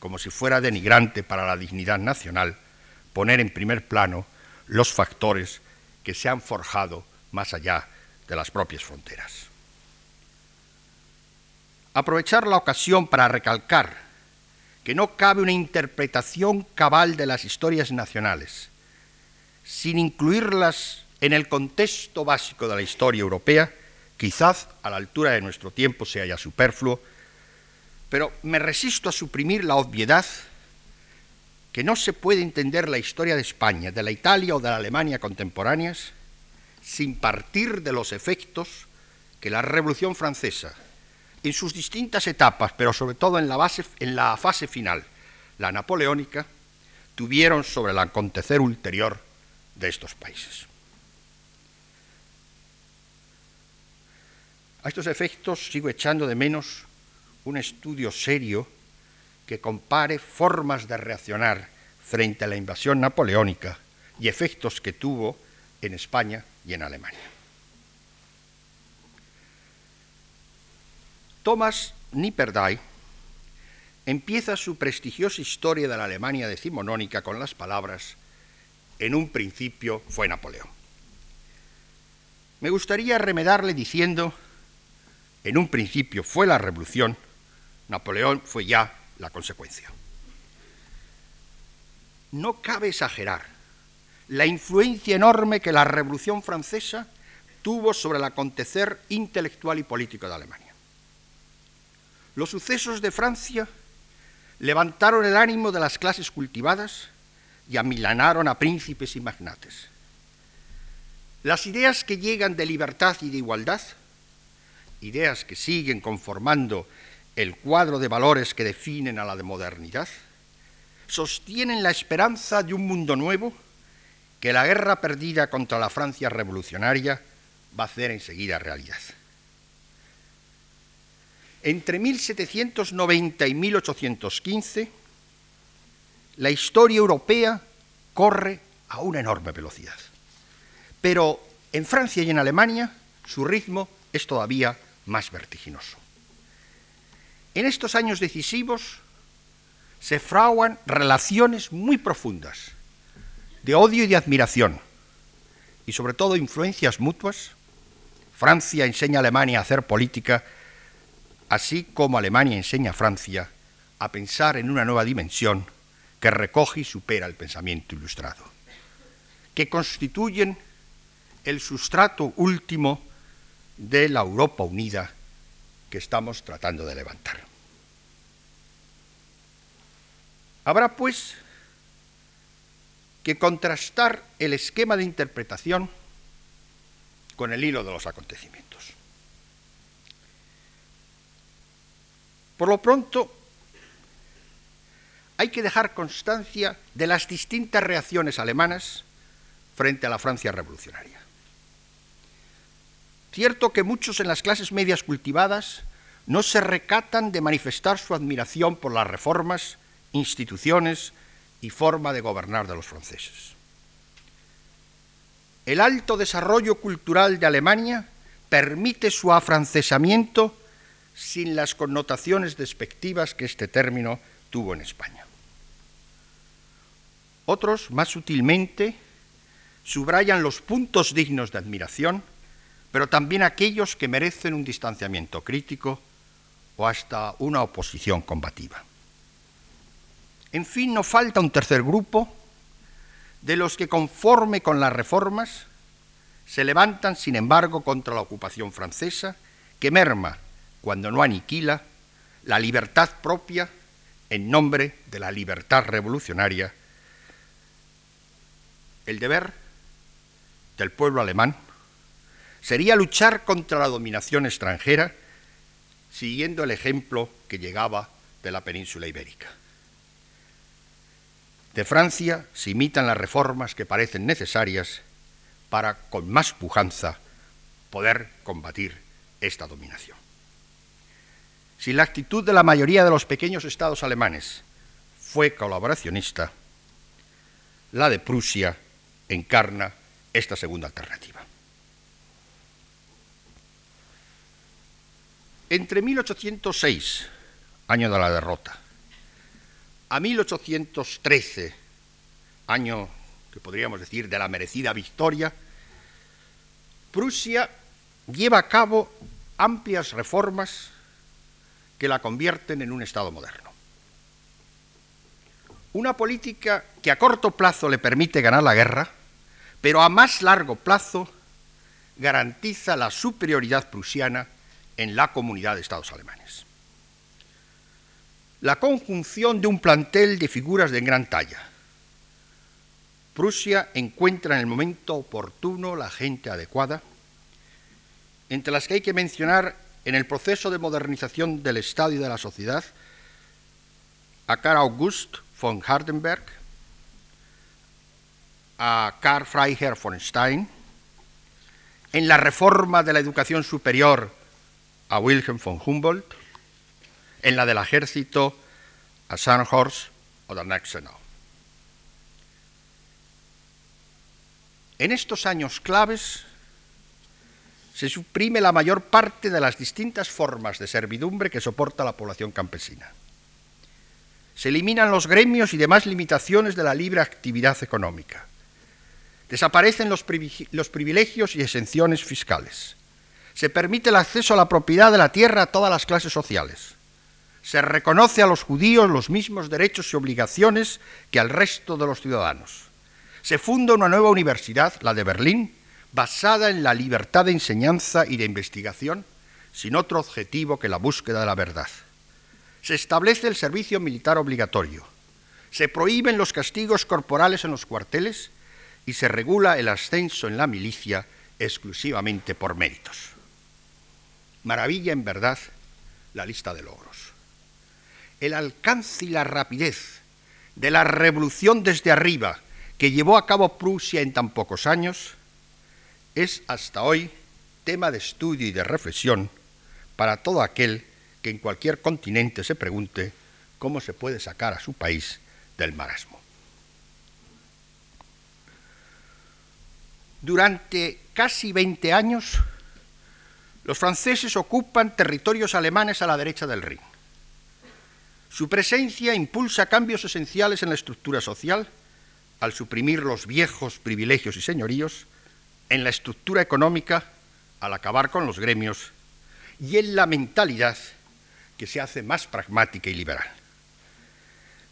como si fuera denigrante para la dignidad nacional poner en primer plano los factores que se han forjado más allá de las propias fronteras. Aprovechar la ocasión para recalcar que no cabe una interpretación cabal de las historias nacionales sin incluirlas en el contexto básico de la historia europea, quizás a la altura de nuestro tiempo sea ya superfluo, pero me resisto a suprimir la obviedad que no se puede entender la historia de España, de la Italia o de la Alemania contemporáneas sin partir de los efectos que la Revolución Francesa, en sus distintas etapas, pero sobre todo en la, fase final, la napoleónica, tuvieron sobre el acontecer ulterior de estos países. A estos efectos sigo echando de menos un estudio serio que compare formas de reaccionar frente a la invasión napoleónica y efectos que tuvo en España y en Alemania. Thomas Nipperdey empieza su prestigiosa historia de la Alemania decimonónica con las palabras en un principio fue Napoleón. Me gustaría remedarle diciendo en un principio fue la revolución, Napoleón fue ya la consecuencia. No cabe exagerar la influencia enorme que la Revolución Francesa tuvo sobre el acontecer intelectual y político de Alemania. Los sucesos de Francia levantaron el ánimo de las clases cultivadas y amilanaron a príncipes y magnates. Las ideas que llegan de libertad y de igualdad, ideas que siguen conformando el cuadro de valores que definen a la de modernidad, sostienen la esperanza de un mundo nuevo que la guerra perdida contra la Francia revolucionaria va a hacer enseguida realidad. Entre 1790 y 1815, la historia europea corre a una enorme velocidad. Pero en Francia y en Alemania su ritmo es todavía más vertiginoso. En estos años decisivos se fraguan relaciones muy profundas de odio y de admiración y sobre todo influencias mutuas. Francia enseña a Alemania a hacer política, así como Alemania enseña a Francia a pensar en una nueva dimensión que recoge y supera el pensamiento ilustrado, que constituyen el sustrato último de la Europa unida que estamos tratando de levantar. Habrá, pues, que contrastar el esquema de interpretación con el hilo de los acontecimientos. Por lo pronto, hay que dejar constancia de las distintas reacciones alemanas frente a la Francia revolucionaria. Cierto que muchos en las clases medias cultivadas no se recatan de manifestar su admiración por las reformas, instituciones y forma de gobernar de los franceses. El alto desarrollo cultural de Alemania permite su afrancesamiento sin las connotaciones despectivas que este término tuvo en España. Otros, más sutilmente, subrayan los puntos dignos de admiración pero también aquellos que merecen un distanciamiento crítico o hasta una oposición combativa. En fin, no falta un tercer grupo de los que conforme con las reformas se levantan, sin embargo, contra la ocupación francesa, que merma, cuando no aniquila, la libertad propia en nombre de la libertad revolucionaria, el deber del pueblo alemán sería luchar contra la dominación extranjera siguiendo el ejemplo que llegaba de la península ibérica. de Francia se imitan las reformas que parecen necesarias para, con más pujanza, poder combatir esta dominación. Si la actitud de la mayoría de los pequeños estados alemanes fue colaboracionista, la de Prusia encarna esta segunda alternativa. Entre 1806, año de la derrota, a 1813, año que podríamos decir de la merecida victoria, Prusia lleva a cabo amplias reformas que la convierten en un Estado moderno. Una política que a corto plazo le permite ganar la guerra, pero a más largo plazo garantiza la superioridad prusiana en la comunidad de Estados alemanes. La conjunción de un plantel de figuras de gran talla. Prusia encuentra en el momento oportuno la gente adecuada, entre las que hay que mencionar en el proceso de modernización del Estado y de la sociedad a Karl August von Hardenberg, a Karl Freiherr von Stein, en la reforma de la educación superior a Wilhelm von Humboldt, en la del ejército a Scharnhorst o Danexenau. En estos años claves se suprime la mayor parte de las distintas formas de servidumbre que soporta la población campesina. Se eliminan los gremios y demás limitaciones de la libre actividad económica. Desaparecen los, privilegios y exenciones fiscales se permite el acceso a la propiedad de la tierra a todas las clases sociales. Se reconoce a los judíos los mismos derechos y obligaciones que al resto de los ciudadanos. Se funda una nueva universidad, la de Berlín, basada en la libertad de enseñanza y de investigación, sin otro objetivo que la búsqueda de la verdad. Se establece el servicio militar obligatorio. Se prohíben los castigos corporales en los cuarteles y se regula el ascenso en la milicia exclusivamente por méritos. Maravilla en verdad la lista de logros. El alcance y la rapidez de la revolución desde arriba que llevó a cabo Prusia en tan pocos años es hasta hoy tema de estudio y de reflexión para todo aquel que en cualquier continente se pregunte cómo se puede sacar a su país del marasmo. Durante casi 20 años, los franceses ocupan territorios alemanes a la derecha del Rin. Su presencia impulsa cambios esenciales en la estructura social al suprimir los viejos privilegios y señoríos, en la estructura económica al acabar con los gremios y en la mentalidad que se hace más pragmática y liberal.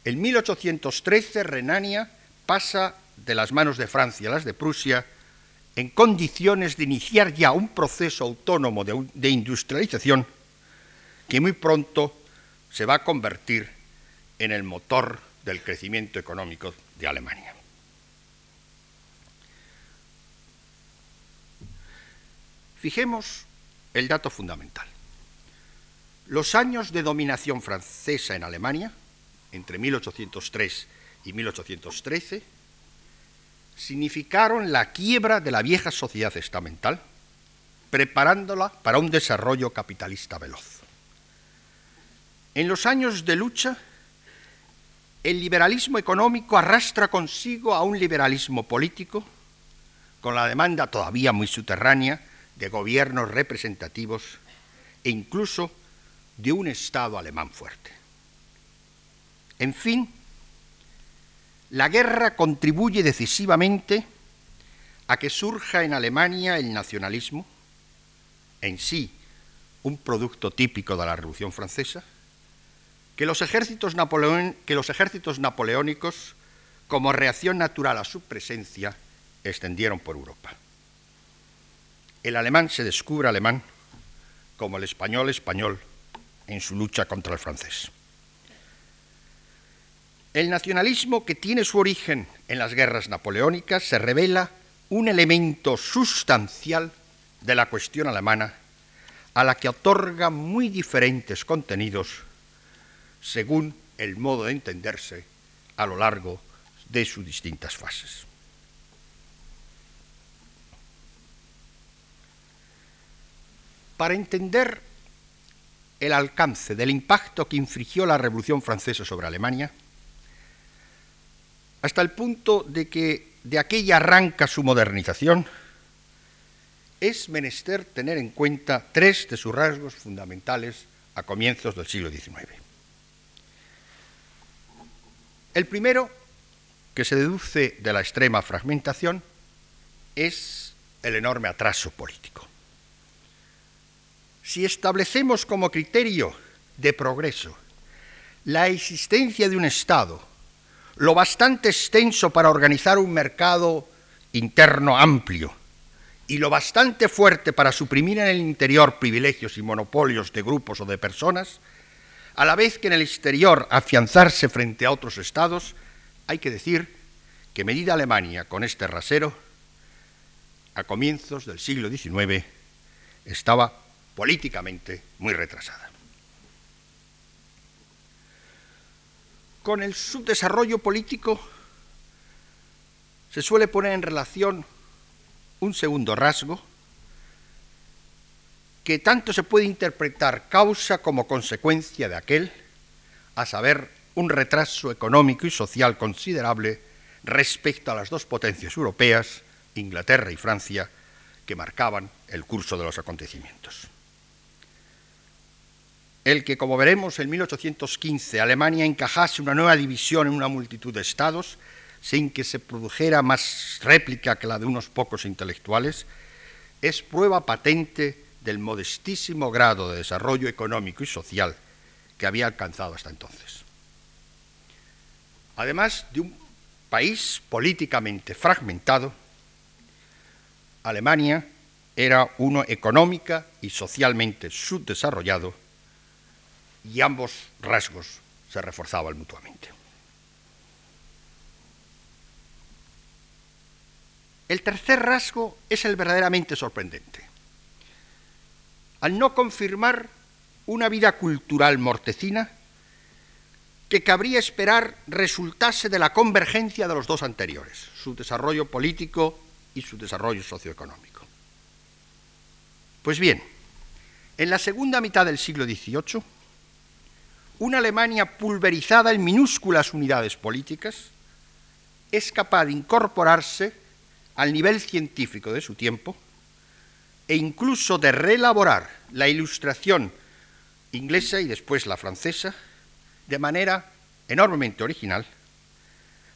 En 1813 Renania pasa de las manos de Francia a las de Prusia en condiciones de iniciar ya un proceso autónomo de, industrialización que muy pronto se va a convertir en el motor del crecimiento económico de Alemania. Fijemos el dato fundamental. Los años de dominación francesa en Alemania, entre 1803 y 1813, significaron la quiebra de la vieja sociedad estamental, preparándola para un desarrollo capitalista veloz. En los años de lucha, el liberalismo económico arrastra consigo a un liberalismo político, con la demanda todavía muy subterránea de gobiernos representativos e incluso de un Estado alemán fuerte. En fin, la guerra contribuye decisivamente a que surja en Alemania el nacionalismo, en sí un producto típico de la Revolución Francesa, que los ejércitos, que los ejércitos napoleónicos, como reacción natural a su presencia, extendieron por Europa. El alemán se descubre alemán como el español español en su lucha contra el francés. El nacionalismo que tiene su origen en las guerras napoleónicas se revela un elemento sustancial de la cuestión alemana a la que otorga muy diferentes contenidos según el modo de entenderse a lo largo de sus distintas fases. Para entender el alcance del impacto que infligió la Revolución Francesa sobre Alemania, hasta el punto de que de aquella arranca su modernización, es menester tener en cuenta tres de sus rasgos fundamentales a comienzos del siglo XIX. El primero, que se deduce de la extrema fragmentación, es el enorme atraso político. Si establecemos como criterio de progreso la existencia de un Estado lo bastante extenso para organizar un mercado interno amplio y lo bastante fuerte para suprimir en el interior privilegios y monopolios de grupos o de personas, a la vez que en el exterior afianzarse frente a otros estados, hay que decir que medida Alemania con este rasero, a comienzos del siglo XIX estaba políticamente muy retrasada. Con el subdesarrollo político se suele poner en relación un segundo rasgo que tanto se puede interpretar causa como consecuencia de aquel, a saber, un retraso económico y social considerable respecto a las dos potencias europeas, Inglaterra y Francia, que marcaban el curso de los acontecimientos el que, como veremos, en 1815 Alemania encajase una nueva división en una multitud de estados, sin que se produjera más réplica que la de unos pocos intelectuales, es prueba patente del modestísimo grado de desarrollo económico y social que había alcanzado hasta entonces. Además de un país políticamente fragmentado, Alemania era uno económica y socialmente subdesarrollado, y ambos rasgos se reforzaban mutuamente. El tercer rasgo es el verdaderamente sorprendente. Al no confirmar una vida cultural mortecina que cabría esperar resultase de la convergencia de los dos anteriores, su desarrollo político y su desarrollo socioeconómico. Pues bien, en la segunda mitad del siglo XVIII, una Alemania pulverizada en minúsculas unidades políticas es capaz de incorporarse al nivel científico de su tiempo e incluso de reelaborar la ilustración inglesa y después la francesa de manera enormemente original,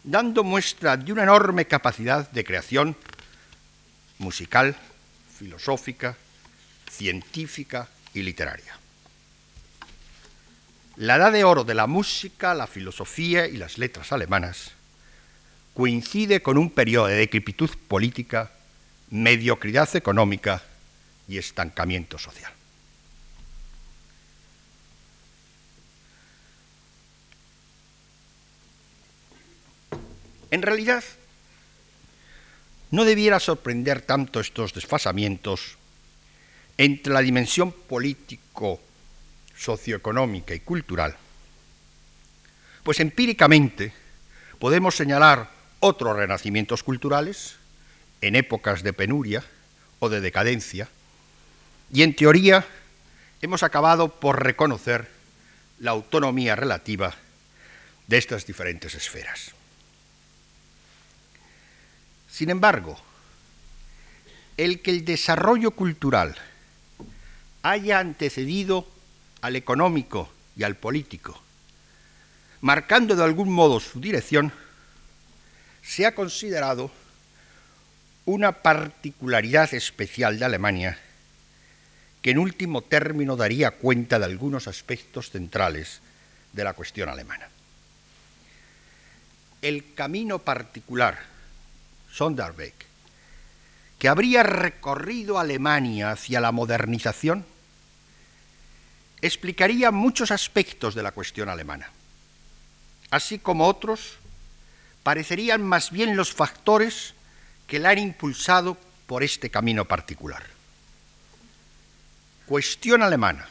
dando muestra de una enorme capacidad de creación musical, filosófica, científica y literaria. La edad de oro de la música, la filosofía y las letras alemanas coincide con un periodo de decrepitud política, mediocridad económica y estancamiento social. En realidad, no debiera sorprender tanto estos desfasamientos entre la dimensión político socioeconómica y cultural, pues empíricamente podemos señalar otros renacimientos culturales en épocas de penuria o de decadencia, y en teoría hemos acabado por reconocer la autonomía relativa de estas diferentes esferas. Sin embargo, el que el desarrollo cultural haya antecedido al económico y al político, marcando de algún modo su dirección, se ha considerado una particularidad especial de Alemania que en último término daría cuenta de algunos aspectos centrales de la cuestión alemana. El camino particular, Sonderweg, que habría recorrido Alemania hacia la modernización, explicaría muchos aspectos de la cuestión alemana, así como otros parecerían más bien los factores que la han impulsado por este camino particular. Cuestión alemana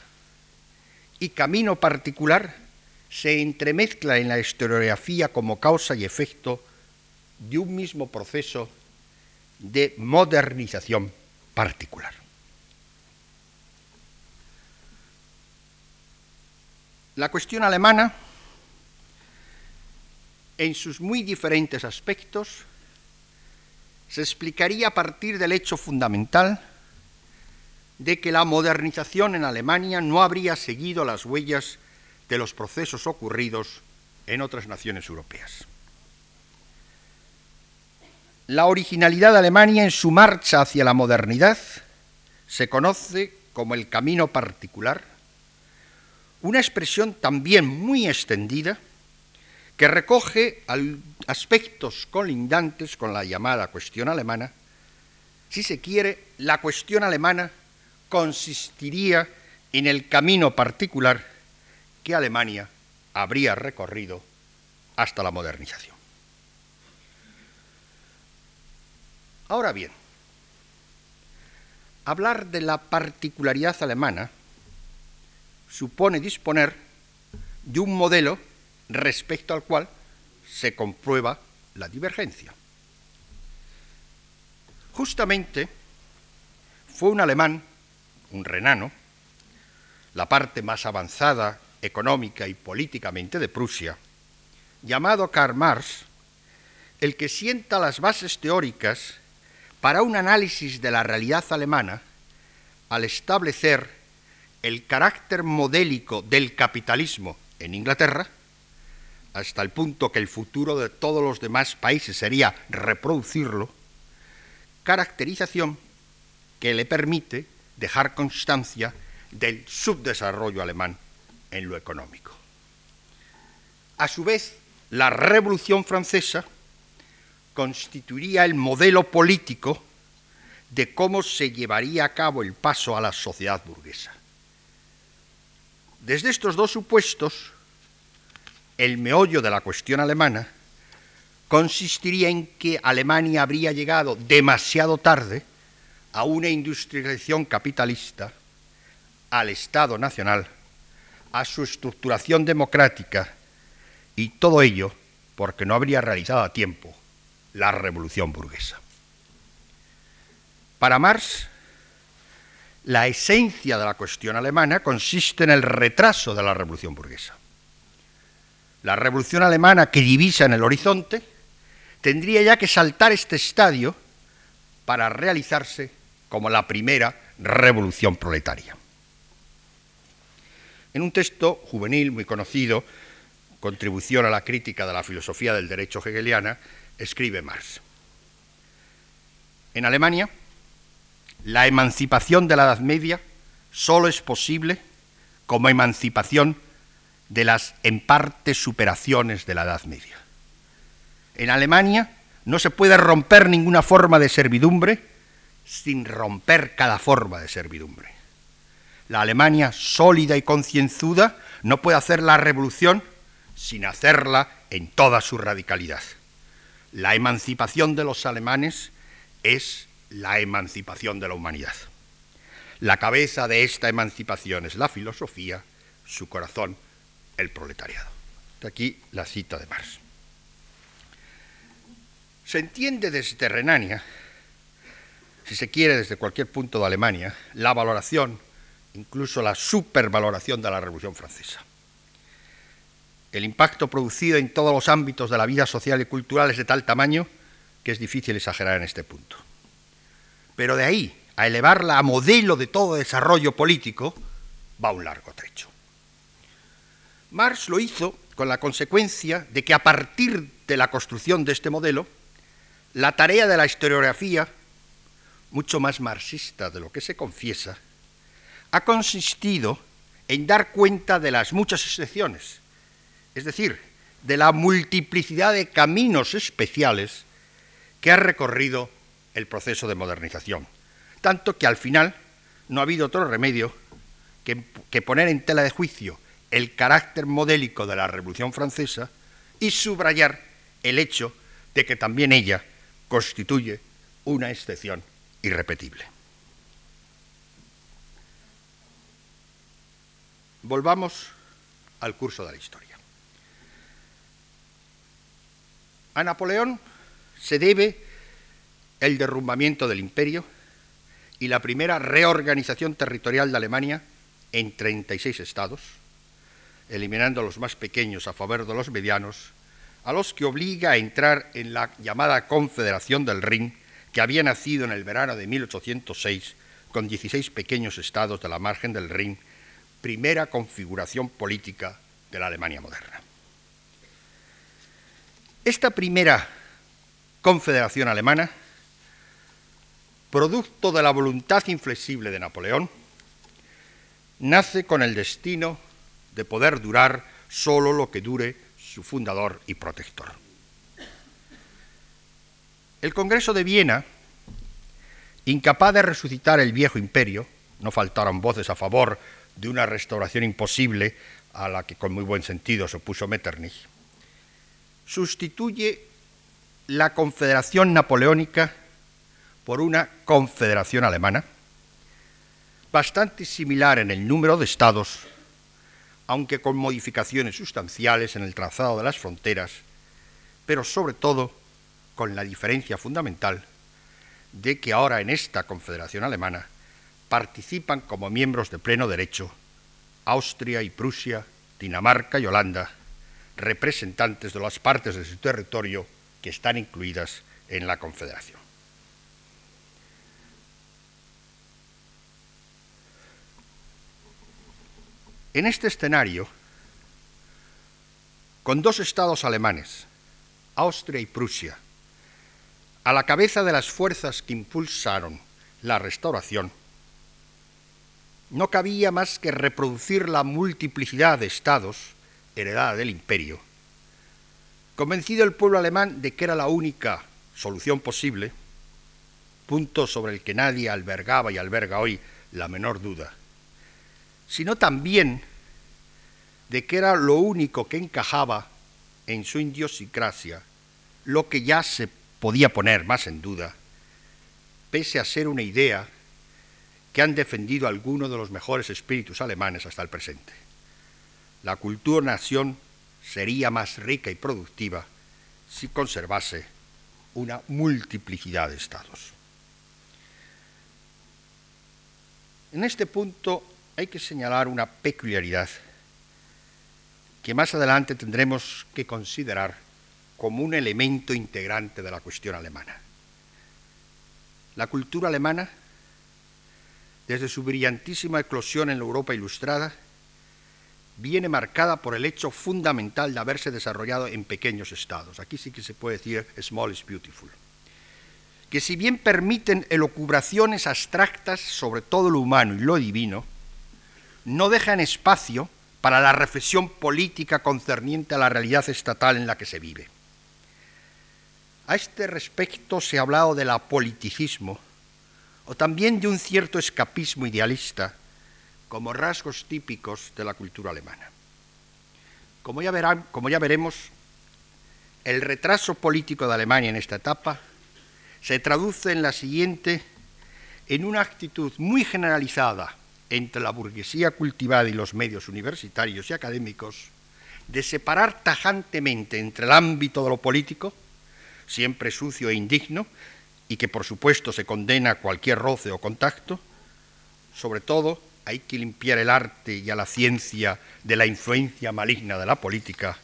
y camino particular se entremezcla en la historiografía como causa y efecto de un mismo proceso de modernización particular. La cuestión alemana, en sus muy diferentes aspectos, se explicaría a partir del hecho fundamental de que la modernización en Alemania no habría seguido las huellas de los procesos ocurridos en otras naciones europeas. La originalidad de Alemania en su marcha hacia la modernidad se conoce como el camino particular, una expresión también muy extendida que recoge aspectos colindantes con la llamada cuestión alemana. Si se quiere, la cuestión alemana consistiría en el camino particular que Alemania habría recorrido hasta la modernización. Ahora bien, hablar de la particularidad alemana supone disponer de un modelo respecto al cual se comprueba la divergencia. Justamente fue un alemán, un renano, la parte más avanzada económica y políticamente de Prusia, llamado Karl Marx, el que sienta las bases teóricas para un análisis de la realidad alemana al establecer el carácter modélico del capitalismo en Inglaterra, hasta el punto que el futuro de todos los demás países sería reproducirlo, caracterización que le permite dejar constancia del subdesarrollo alemán en lo económico. A su vez, la Revolución Francesa constituiría el modelo político de cómo se llevaría a cabo el paso a la sociedad burguesa. Desde estos dos supuestos, el meollo de la cuestión alemana consistiría en que Alemania habría llegado demasiado tarde a una industrialización capitalista, al Estado nacional, a su estructuración democrática y todo ello porque no habría realizado a tiempo la revolución burguesa. Para Marx, la esencia de la cuestión alemana consiste en el retraso de la revolución burguesa. La revolución alemana que divisa en el horizonte tendría ya que saltar este estadio para realizarse como la primera revolución proletaria. En un texto juvenil muy conocido, Contribución a la crítica de la filosofía del derecho hegeliana, escribe Marx. En Alemania, la emancipación de la Edad Media solo es posible como emancipación de las en parte superaciones de la Edad Media. En Alemania no se puede romper ninguna forma de servidumbre sin romper cada forma de servidumbre la Alemania sólida y concienzuda no puede hacer la revolución sin hacerla en toda su radicalidad. La emancipación de los alemanes es la emancipación de la humanidad. La cabeza de esta emancipación es la filosofía, su corazón el proletariado. Aquí la cita de Marx. Se entiende desde Renania, si se quiere desde cualquier punto de Alemania, la valoración incluso la supervaloración de la Revolución Francesa. El impacto producido en todos los ámbitos de la vida social y cultural es de tal tamaño que es difícil exagerar en este punto. Pero de ahí a elevarla a modelo de todo desarrollo político va un largo trecho. Marx lo hizo con la consecuencia de que a partir de la construcción de este modelo, la tarea de la historiografía, mucho más marxista de lo que se confiesa, ha consistido en dar cuenta de las muchas excepciones, es decir, de la multiplicidad de caminos especiales que ha recorrido el proceso de modernización, tanto que al final no ha habido otro remedio que, poner en tela de juicio el carácter modélico de la Revolución Francesa y subrayar el hecho de que también ella constituye una excepción irrepetible. Volvamos al curso de la historia. A Napoleón se debe el derrumbamiento del imperio y la primera reorganización territorial de Alemania en 36 estados, eliminando los más pequeños a favor de los medianos, a los que obliga a entrar en la llamada Confederación del Rin, que había nacido en el verano de 1806 con 16 pequeños estados de la margen del Rin, primera configuración política de la Alemania moderna. Esta primera confederación alemana, producto de la voluntad inflexible de Napoleón, nace con el destino de poder durar solo lo que dure su fundador y protector. El Congreso de Viena, incapaz de resucitar el viejo imperio, no faltaron voces a favor de una restauración imposible a la que con muy buen sentido se opuso Metternich, sustituye la confederación napoleónica por una confederación alemana, bastante similar en el número de estados, aunque con modificaciones sustanciales en el trazado de las fronteras, pero sobre todo con la diferencia fundamental de que ahora en esta confederación alemana participan como miembros de pleno derecho Austria y Prusia, Dinamarca y Holanda, representantes de las partes de su territorio que están incluidas en la confederación. En este escenario, con dos estados alemanes, Austria y Prusia, a la cabeza de las fuerzas que impulsaron la restauración, no cabía más que reproducir la multiplicidad de estados heredada del imperio, convencido el pueblo alemán de que era la única solución posible, punto sobre el que nadie albergaba y alberga hoy la menor duda, sino también de que era lo único que encajaba en su idiosincrasia, lo que ya se podía poner más en duda, pese a ser una idea que han defendido algunos de los mejores espíritus alemanes hasta el presente. La cultura-nación sería más rica y productiva si conservase una multiplicidad de estados. En este punto hay que señalar una peculiaridad que más adelante tendremos que considerar como un elemento integrante de la cuestión alemana. La cultura alemana, desde su brillantísima eclosión en la Europa ilustrada, viene marcada por el hecho fundamental de haberse desarrollado en pequeños estados. Aquí sí que se puede decir small is beautiful. Que si bien permiten elucubraciones abstractas sobre todo lo humano y lo divino, no dejan espacio para la reflexión política concerniente a la realidad estatal en la que se vive. A este respecto se ha hablado del apoliticismo o también de un cierto escapismo idealista como rasgos típicos de la cultura alemana. Como ya, verán, como ya veremos, el retraso político de Alemania en esta etapa se traduce en la siguiente en una actitud muy generalizada entre la burguesía cultivada y los medios universitarios y académicos de separar tajantemente entre el ámbito de lo político, siempre sucio e indigno, y que por supuesto se condena a cualquier roce o contacto, sobre todo hay que limpiar el arte y a la ciencia de la influencia maligna de la política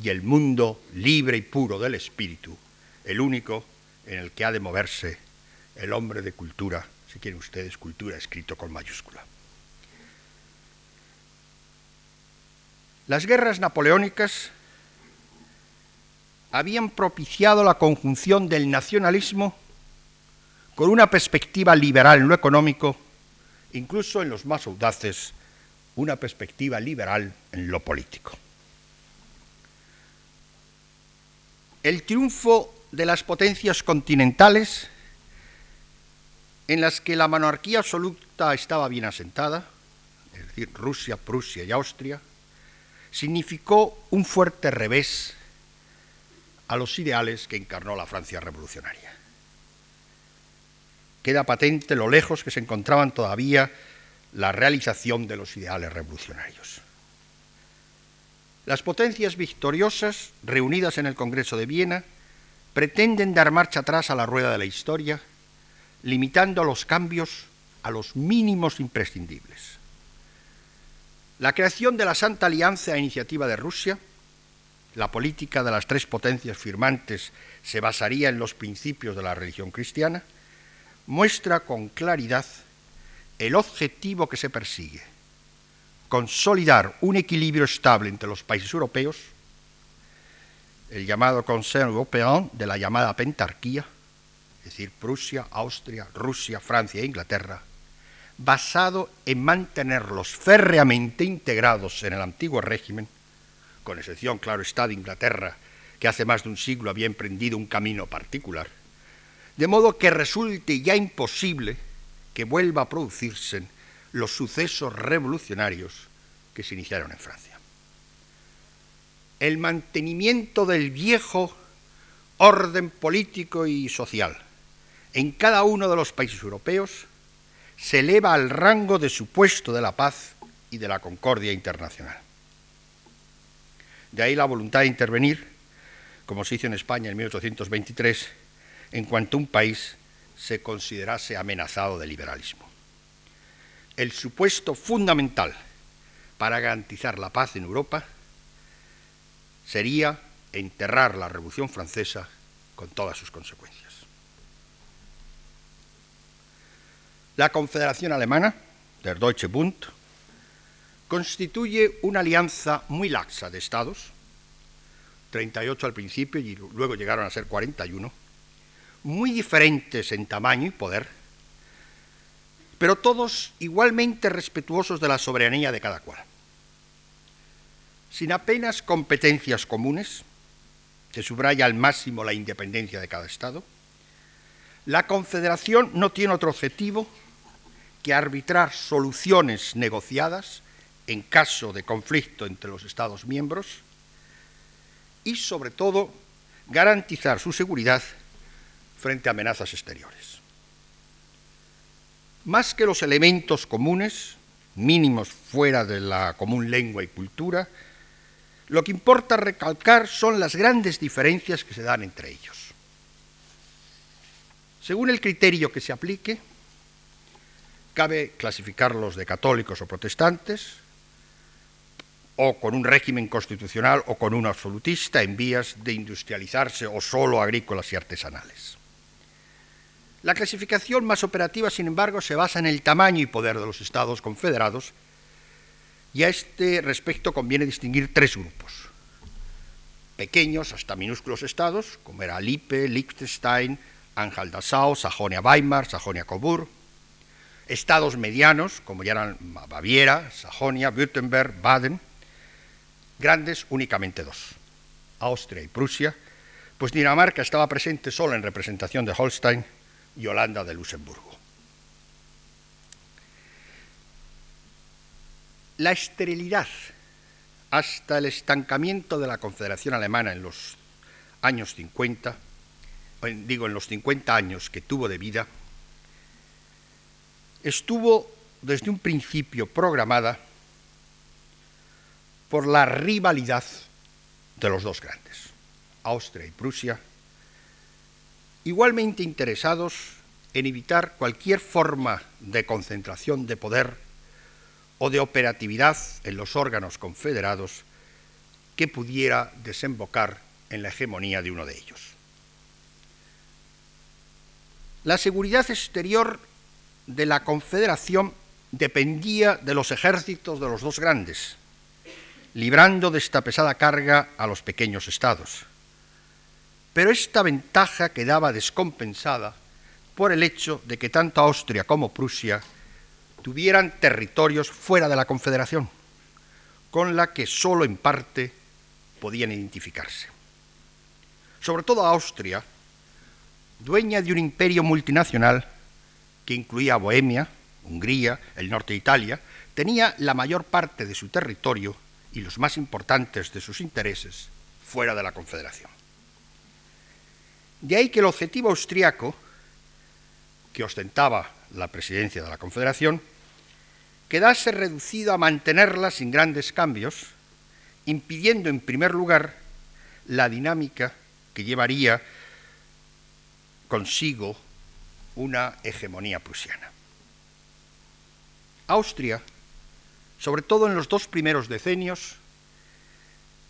y el mundo libre y puro del espíritu, el único en el que ha de moverse el hombre de cultura, si quieren ustedes, cultura escrito con mayúscula. Las guerras napoleónicas habían propiciado la conjunción del nacionalismo con una perspectiva liberal en lo económico, incluso en los más audaces, una perspectiva liberal en lo político. El triunfo de las potencias continentales, en las que la monarquía absoluta estaba bien asentada, es decir, Rusia, Prusia y Austria, significó un fuerte revés a los ideales que encarnó la Francia revolucionaria. Queda patente lo lejos que se encontraban todavía la realización de los ideales revolucionarios. Las potencias victoriosas, reunidas en el Congreso de Viena, pretenden dar marcha atrás a la rueda de la historia, limitando los cambios a los mínimos imprescindibles. La creación de la Santa Alianza a iniciativa de Rusia, la política de las tres potencias firmantes se basaría en los principios de la religión cristiana, muestra con claridad el objetivo que se persigue, consolidar un equilibrio estable entre los países europeos, el llamado Consejo Europeo de la llamada pentarquía, es decir, Prusia, Austria, Rusia, Francia e Inglaterra, basado en mantenerlos férreamente integrados en el antiguo régimen, con excepción, claro está, de Inglaterra, que hace más de un siglo había emprendido un camino particular, de modo que resulte ya imposible que vuelva a producirse los sucesos revolucionarios que se iniciaron en Francia. El mantenimiento del viejo orden político y social en cada uno de los países europeos se eleva al rango de supuesto de la paz y de la concordia internacional. De ahí la voluntad de intervenir, como se hizo en España en 1823, en cuanto un país se considerase amenazado de liberalismo. El supuesto fundamental para garantizar la paz en Europa sería enterrar la Revolución Francesa con todas sus consecuencias. La Confederación Alemana, der Deutsche Bund, constituye una alianza muy laxa de estados, 38 al principio y luego llegaron a ser 41, muy diferentes en tamaño y poder, pero todos igualmente respetuosos de la soberanía de cada cual. Sin apenas competencias comunes, se subraya al máximo la independencia de cada Estado, la Confederación no tiene otro objetivo que arbitrar soluciones negociadas en caso de conflicto entre los Estados miembros y, sobre todo, garantizar su seguridad frente a amenazas exteriores. Más que los elementos comunes, mínimos fuera de la común lengua y cultura, lo que importa recalcar son las grandes diferencias que se dan entre ellos. Según el criterio que se aplique, cabe clasificarlos de católicos o protestantes, o con un régimen constitucional o con un absolutista en vías de industrializarse o solo agrícolas y artesanales. La clasificación más operativa, sin embargo, se basa en el tamaño y poder de los estados confederados, y a este respecto conviene distinguir tres grupos. Pequeños hasta minúsculos estados, como era Lippe, Liechtenstein, Anhalt-Dessau, Sajonia-Weimar, Sajonia-Coburg, estados medianos, como ya eran Baviera, Sajonia, Württemberg, Baden, grandes únicamente dos, Austria y Prusia, pues Dinamarca estaba presente solo en representación de Holstein y Holanda de Luxemburgo. La esterilidad hasta el estancamiento de la Confederación Alemana en los años 50, digo en los 50 años que tuvo de vida, estuvo desde un principio programada por la rivalidad de los dos grandes, Austria y Prusia, igualmente interesados en evitar cualquier forma de concentración de poder o de operatividad en los órganos confederados que pudiera desembocar en la hegemonía de uno de ellos. La seguridad exterior de la Confederación dependía de los ejércitos de los dos grandes, librando de esta pesada carga a los pequeños estados. Pero esta ventaja quedaba descompensada por el hecho de que tanto Austria como Prusia tuvieran territorios fuera de la Confederación, con la que sólo en parte podían identificarse. Sobre todo Austria, dueña de un imperio multinacional, que incluía Bohemia, Hungría, el norte de Italia, tenía la mayor parte de su territorio y los más importantes de sus intereses fuera de la Confederación. De ahí que el objetivo austriaco, que ostentaba la presidencia de la Confederación, quedase reducido a mantenerla sin grandes cambios, impidiendo en primer lugar la dinámica que llevaría consigo una hegemonía prusiana. Austria, sobre todo en los dos primeros decenios,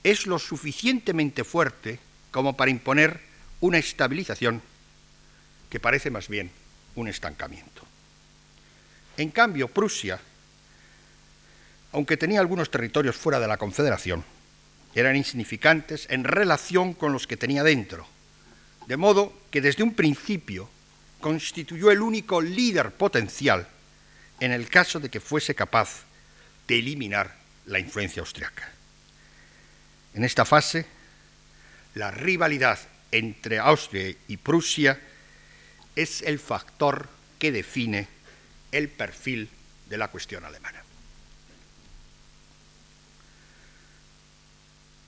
es lo suficientemente fuerte como para imponer una estabilización que parece más bien un estancamiento. En cambio, Prusia, aunque tenía algunos territorios fuera de la Confederación, eran insignificantes en relación con los que tenía dentro, de modo que desde un principio constituyó el único líder potencial en el caso de que fuese capaz de eliminar la influencia austriaca. En esta fase, la rivalidad entre Austria y Prusia es el factor que define el perfil de la cuestión alemana.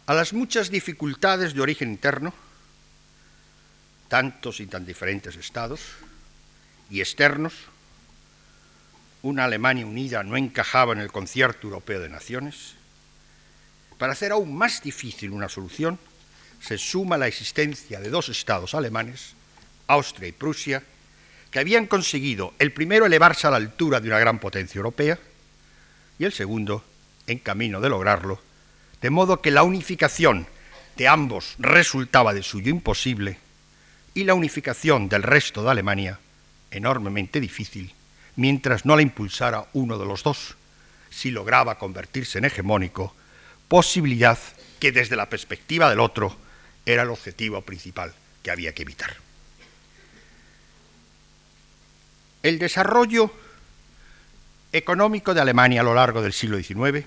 A las muchas dificultades de origen interno, tantos y tan diferentes estados, y externos, una Alemania unida no encajaba en el concierto europeo de naciones, para hacer aún más difícil una solución, se suma la existencia de dos estados alemanes, Austria y Prusia, que habían conseguido el primero elevarse a la altura de una gran potencia europea y el segundo en camino de lograrlo, de modo que la unificación de ambos resultaba de suyo imposible y la unificación del resto de Alemania enormemente difícil, mientras no la impulsara uno de los dos, si lograba convertirse en hegemónico, posibilidad que desde la perspectiva del otro era el objetivo principal que había que evitar. El desarrollo económico de Alemania a lo largo del siglo XIX,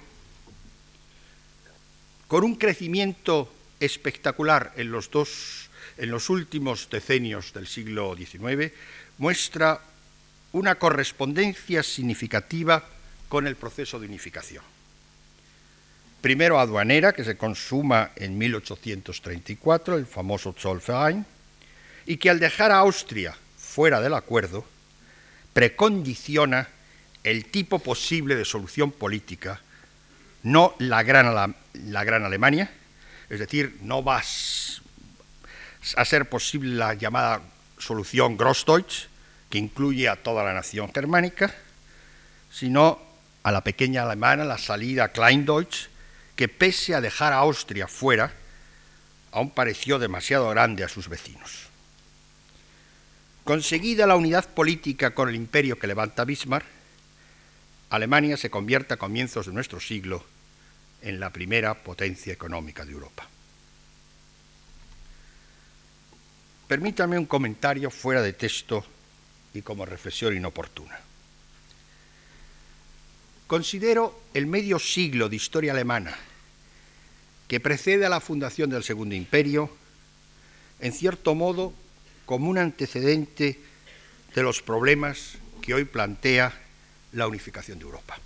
con un crecimiento espectacular en los, dos, en los últimos decenios del siglo XIX, muestra una correspondencia significativa con el proceso de unificación. Primero aduanera, que se consuma en 1834, el famoso Zollverein, y que al dejar a Austria fuera del acuerdo, precondiciona el tipo posible de solución política, no la gran, la gran Alemania, es decir, no va a ser posible la llamada solución Grossdeutsch, que incluye a toda la nación germánica, sino a la pequeña alemana, la salida Kleindeutsch, que pese a dejar a Austria fuera, aún pareció demasiado grande a sus vecinos. Conseguida la unidad política con el imperio que levanta Bismarck, Alemania se convierte a comienzos de nuestro siglo en la primera potencia económica de Europa. Permítame un comentario fuera de texto y como reflexión inoportuna. Considero el medio siglo de historia alemana que precede a la fundación del Segundo Imperio, en cierto modo, como un antecedente de los problemas que hoy plantea la unificación de Europa.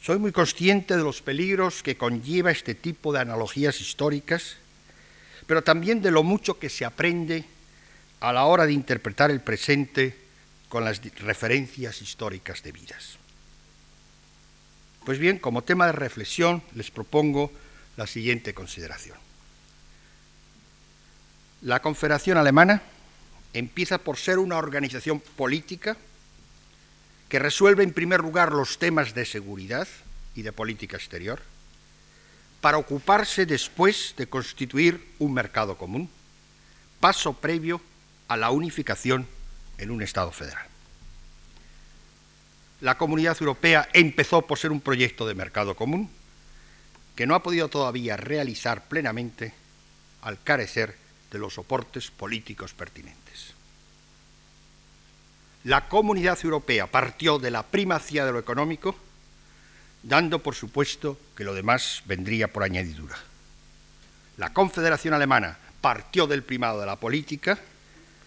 Soy muy consciente de los peligros que conlleva este tipo de analogías históricas, pero también de lo mucho que se aprende a la hora de interpretar el presente con las referencias históricas debidas. Pues bien, como tema de reflexión les propongo la siguiente consideración. La Confederación Alemana empieza por ser una organización política que resuelve en primer lugar los temas de seguridad y de política exterior, para ocuparse después de constituir un mercado común, paso previo a la unificación en un Estado federal. La Comunidad Europea empezó por ser un proyecto de mercado común que no ha podido todavía realizar plenamente al carecer de los soportes políticos pertinentes. La comunidad europea partió de la primacía de lo económico, dando por supuesto que lo demás vendría por añadidura. La Confederación Alemana partió del primado de la política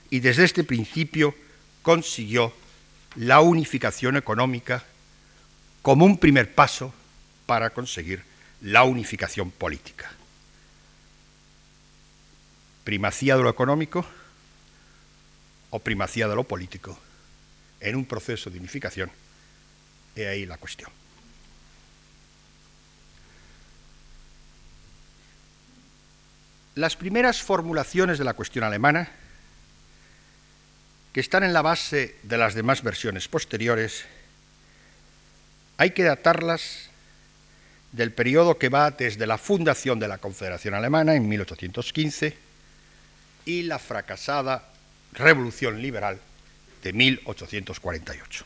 y desde este principio consiguió la unificación económica como un primer paso para conseguir la unificación política primacía de lo económico o primacía de lo político en un proceso de unificación. He ahí la cuestión. Las primeras formulaciones de la cuestión alemana, que están en la base de las demás versiones posteriores, hay que datarlas del periodo que va desde la fundación de la Confederación Alemana en 1815 y la fracasada Revolución Liberal de 1848.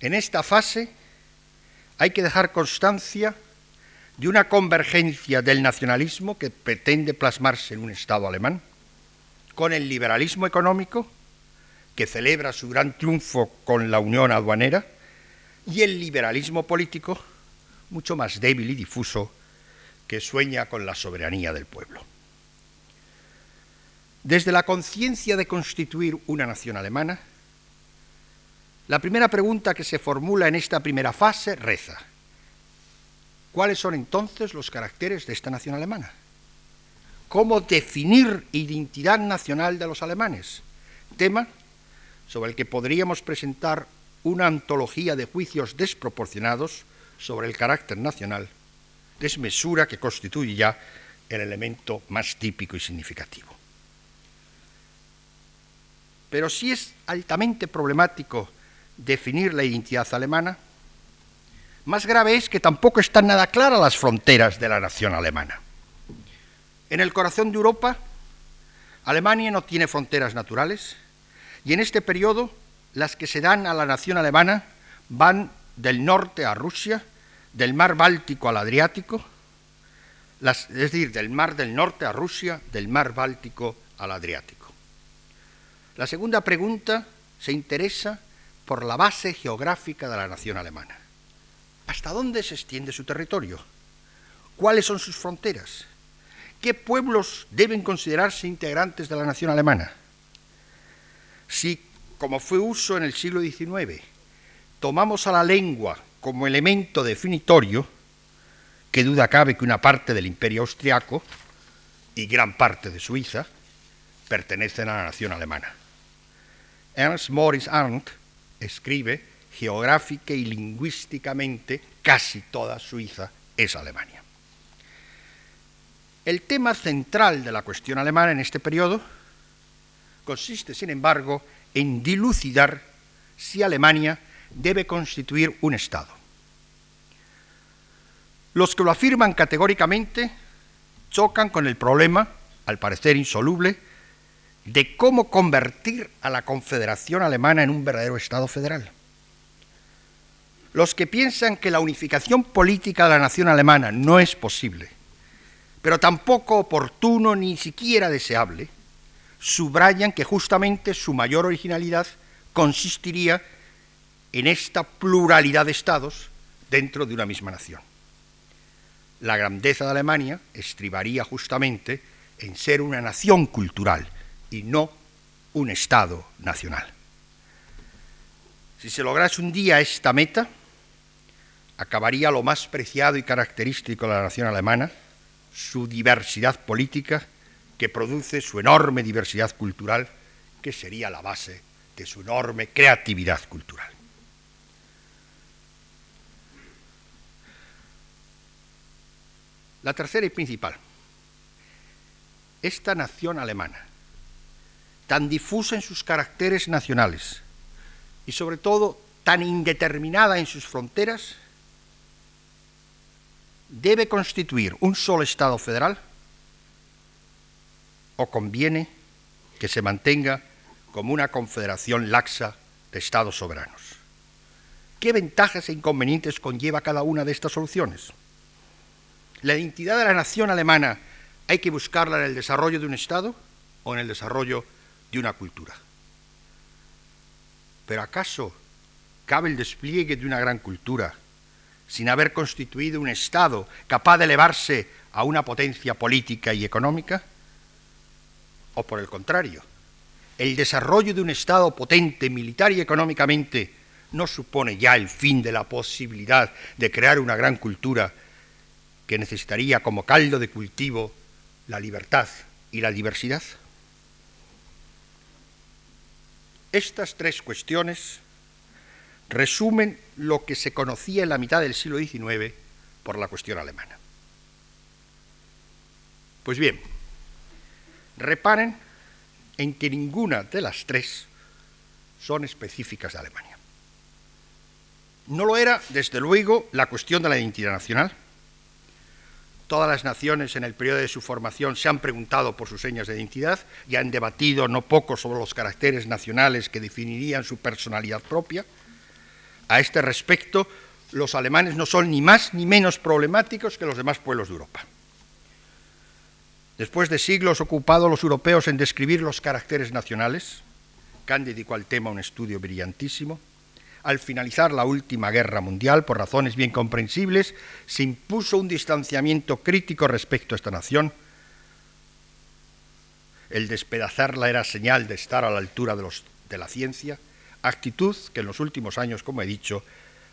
En esta fase hay que dejar constancia de una convergencia del nacionalismo que pretende plasmarse en un Estado alemán con el liberalismo económico que celebra su gran triunfo con la unión aduanera y el liberalismo político mucho más débil y difuso que sueña con la soberanía del pueblo. Desde la conciencia de constituir una nación alemana, la primera pregunta que se formula en esta primera fase reza, ¿cuáles son entonces los caracteres de esta nación alemana? ¿Cómo definir identidad nacional de los alemanes? Tema sobre el que podríamos presentar una antología de juicios desproporcionados sobre el carácter nacional, desmesura que constituye ya el elemento más típico y significativo. Pero si es altamente problemático definir la identidad alemana, más grave es que tampoco están nada claras las fronteras de la nación alemana. En el corazón de Europa, Alemania no tiene fronteras naturales y en este periodo las que se dan a la nación alemana van del norte a Rusia, del mar Báltico al Adriático, es decir, del mar del norte a Rusia, del mar Báltico al Adriático. La segunda pregunta se interesa por la base geográfica de la nación alemana. ¿Hasta dónde se extiende su territorio? ¿Cuáles son sus fronteras? ¿Qué pueblos deben considerarse integrantes de la nación alemana? Si como fue uso en el siglo XIX, tomamos a la lengua como elemento definitorio, que duda cabe que una parte del imperio austriaco y gran parte de Suiza pertenecen a la nación alemana. Ernst Moritz Arndt escribe geográfica y lingüísticamente casi toda Suiza es Alemania. El tema central de la cuestión alemana en este periodo consiste, sin embargo, en dilucidar si Alemania debe constituir un Estado. Los que lo afirman categóricamente chocan con el problema, al parecer insoluble, de cómo convertir a la Confederación Alemana en un verdadero Estado federal. Los que piensan que la unificación política de la nación alemana no es posible, pero tampoco oportuno ni siquiera deseable, subrayan que justamente su mayor originalidad consistiría en esta pluralidad de estados dentro de una misma nación. La grandeza de Alemania estribaría justamente en ser una nación cultural y no un Estado nacional. Si se lograse un día esta meta, acabaría lo más preciado y característico de la nación alemana, su diversidad política que produce su enorme diversidad cultural, que sería la base de su enorme creatividad cultural. La tercera y principal, esta nación alemana, tan difusa en sus caracteres nacionales y sobre todo tan indeterminada en sus fronteras, debe constituir un solo Estado federal o conviene que se mantenga como una confederación laxa de estados soberanos. ¿Qué ventajas e inconvenientes conlleva cada una de estas soluciones? La identidad de la nación alemana hay que buscarla en el desarrollo de un Estado o en el desarrollo de una cultura. Pero ¿acaso cabe el despliegue de una gran cultura sin haber constituido un Estado capaz de elevarse a una potencia política y económica? o por el contrario, el desarrollo de un Estado potente militar y económicamente no supone ya el fin de la posibilidad de crear una gran cultura que necesitaría como caldo de cultivo la libertad y la diversidad? Estas tres cuestiones resumen lo que se conocía en la mitad del siglo XIX por la cuestión alemana. Pues bien, reparen en que ninguna de las tres son específicas de Alemania. No lo era, desde luego, la cuestión de la identidad nacional. Todas las naciones en el periodo de su formación se han preguntado por sus señas de identidad y han debatido no poco sobre los caracteres nacionales que definirían su personalidad propia. A este respecto, los alemanes no son ni más ni menos problemáticos que los demás pueblos de Europa. Después de siglos ocupados los europeos en describir los caracteres nacionales, Kant dedicó al tema un estudio brillantísimo, al finalizar la última guerra mundial, por razones bien comprensibles, se impuso un distanciamiento crítico respecto a esta nación. El despedazarla era señal de estar a la altura de, la ciencia, actitud que en los últimos años, como he dicho,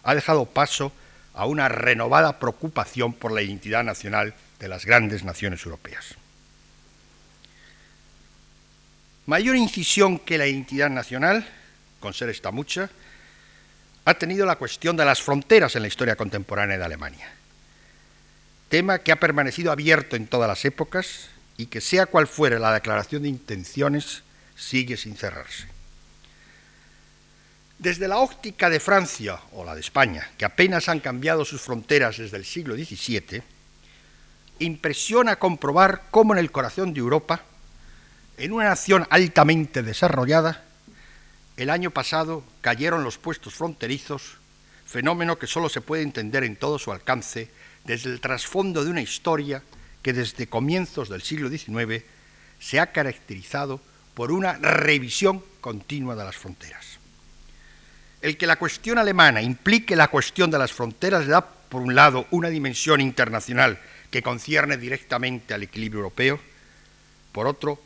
ha dejado paso a una renovada preocupación por la identidad nacional de las grandes naciones europeas. Mayor incisión que la identidad nacional, con ser esta mucha, ha tenido la cuestión de las fronteras en la historia contemporánea de Alemania. Tema que ha permanecido abierto en todas las épocas y que sea cual fuere la declaración de intenciones, sigue sin cerrarse. Desde la óptica de Francia o la de España, que apenas han cambiado sus fronteras desde el siglo XVII, impresiona comprobar cómo en el corazón de Europa, en una nación altamente desarrollada, el año pasado cayeron los puestos fronterizos, fenómeno que solo se puede entender en todo su alcance desde el trasfondo de una historia que desde comienzos del siglo XIX se ha caracterizado por una revisión continua de las fronteras. El que la cuestión alemana implique la cuestión de las fronteras le da, por un lado, una dimensión internacional que concierne directamente al equilibrio europeo, por otro,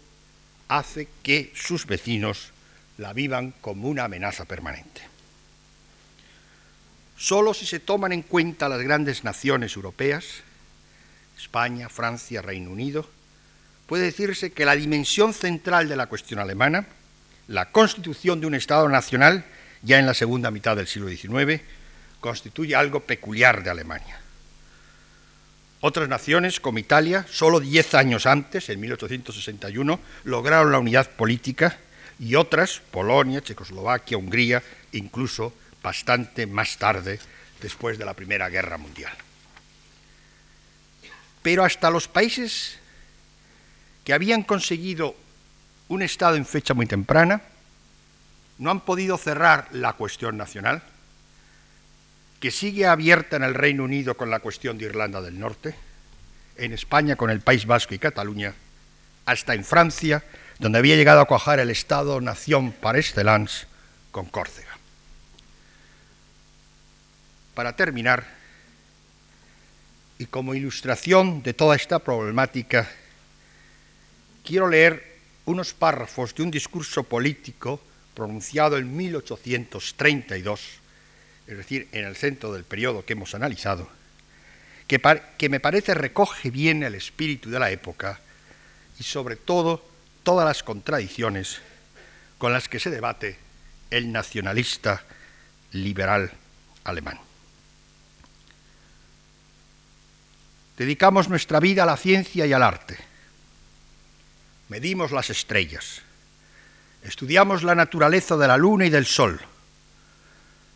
hace que sus vecinos la vivan como una amenaza permanente. Solo si se toman en cuenta las grandes naciones europeas, España, Francia, Reino Unido, puede decirse que la dimensión central de la cuestión alemana, la constitución de un Estado nacional, ya en la segunda mitad del siglo XIX, constituye algo peculiar de Alemania. Otras naciones, como Italia, solo diez años antes, en 1861, lograron la unidad política y otras, Polonia, Checoslovaquia, Hungría, incluso bastante más tarde, después de la Primera Guerra Mundial. Pero hasta los países que habían conseguido un Estado en fecha muy temprana, no han podido cerrar la cuestión nacional, que sigue abierta en el Reino Unido con la cuestión de Irlanda del Norte, en España con el País Vasco y Cataluña, hasta en Francia donde había llegado a cuajar el Estado-nación par excellence con Córcega. Para terminar, y como ilustración de toda esta problemática, quiero leer unos párrafos de un discurso político pronunciado en 1832, es decir, en el centro del periodo que hemos analizado, que, que me parece recoge bien el espíritu de la época y sobre todo todas las contradicciones con las que se debate el nacionalista liberal alemán. Dedicamos nuestra vida a la ciencia y al arte. Medimos las estrellas. Estudiamos la naturaleza de la luna y del sol.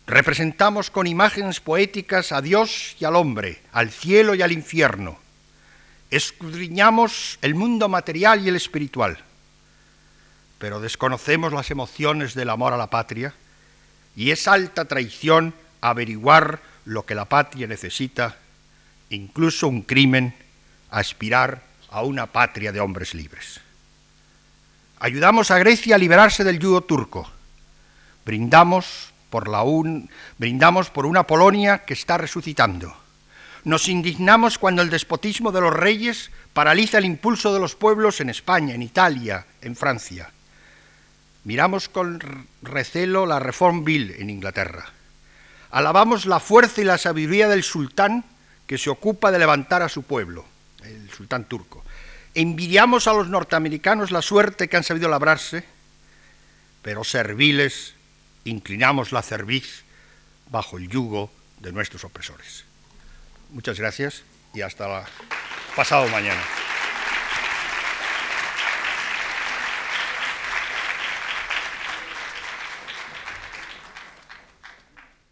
Representamos con imágenes poéticas a Dios y al hombre, al cielo y al infierno. Escudriñamos el mundo material y el espiritual pero desconocemos las emociones del amor a la patria y es alta traición averiguar lo que la patria necesita, incluso un crimen, aspirar a una patria de hombres libres. Ayudamos a Grecia a liberarse del yugo turco. Brindamos por, la brindamos por una Polonia que está resucitando. Nos indignamos cuando el despotismo de los reyes paraliza el impulso de los pueblos en España, en Italia, en Francia. Miramos con recelo la Reform Bill en Inglaterra. Alabamos la fuerza y la sabiduría del sultán que se ocupa de levantar a su pueblo, el sultán turco. Envidiamos a los norteamericanos la suerte que han sabido labrarse, pero serviles inclinamos la cerviz bajo el yugo de nuestros opresores. Muchas gracias y hasta pasado mañana.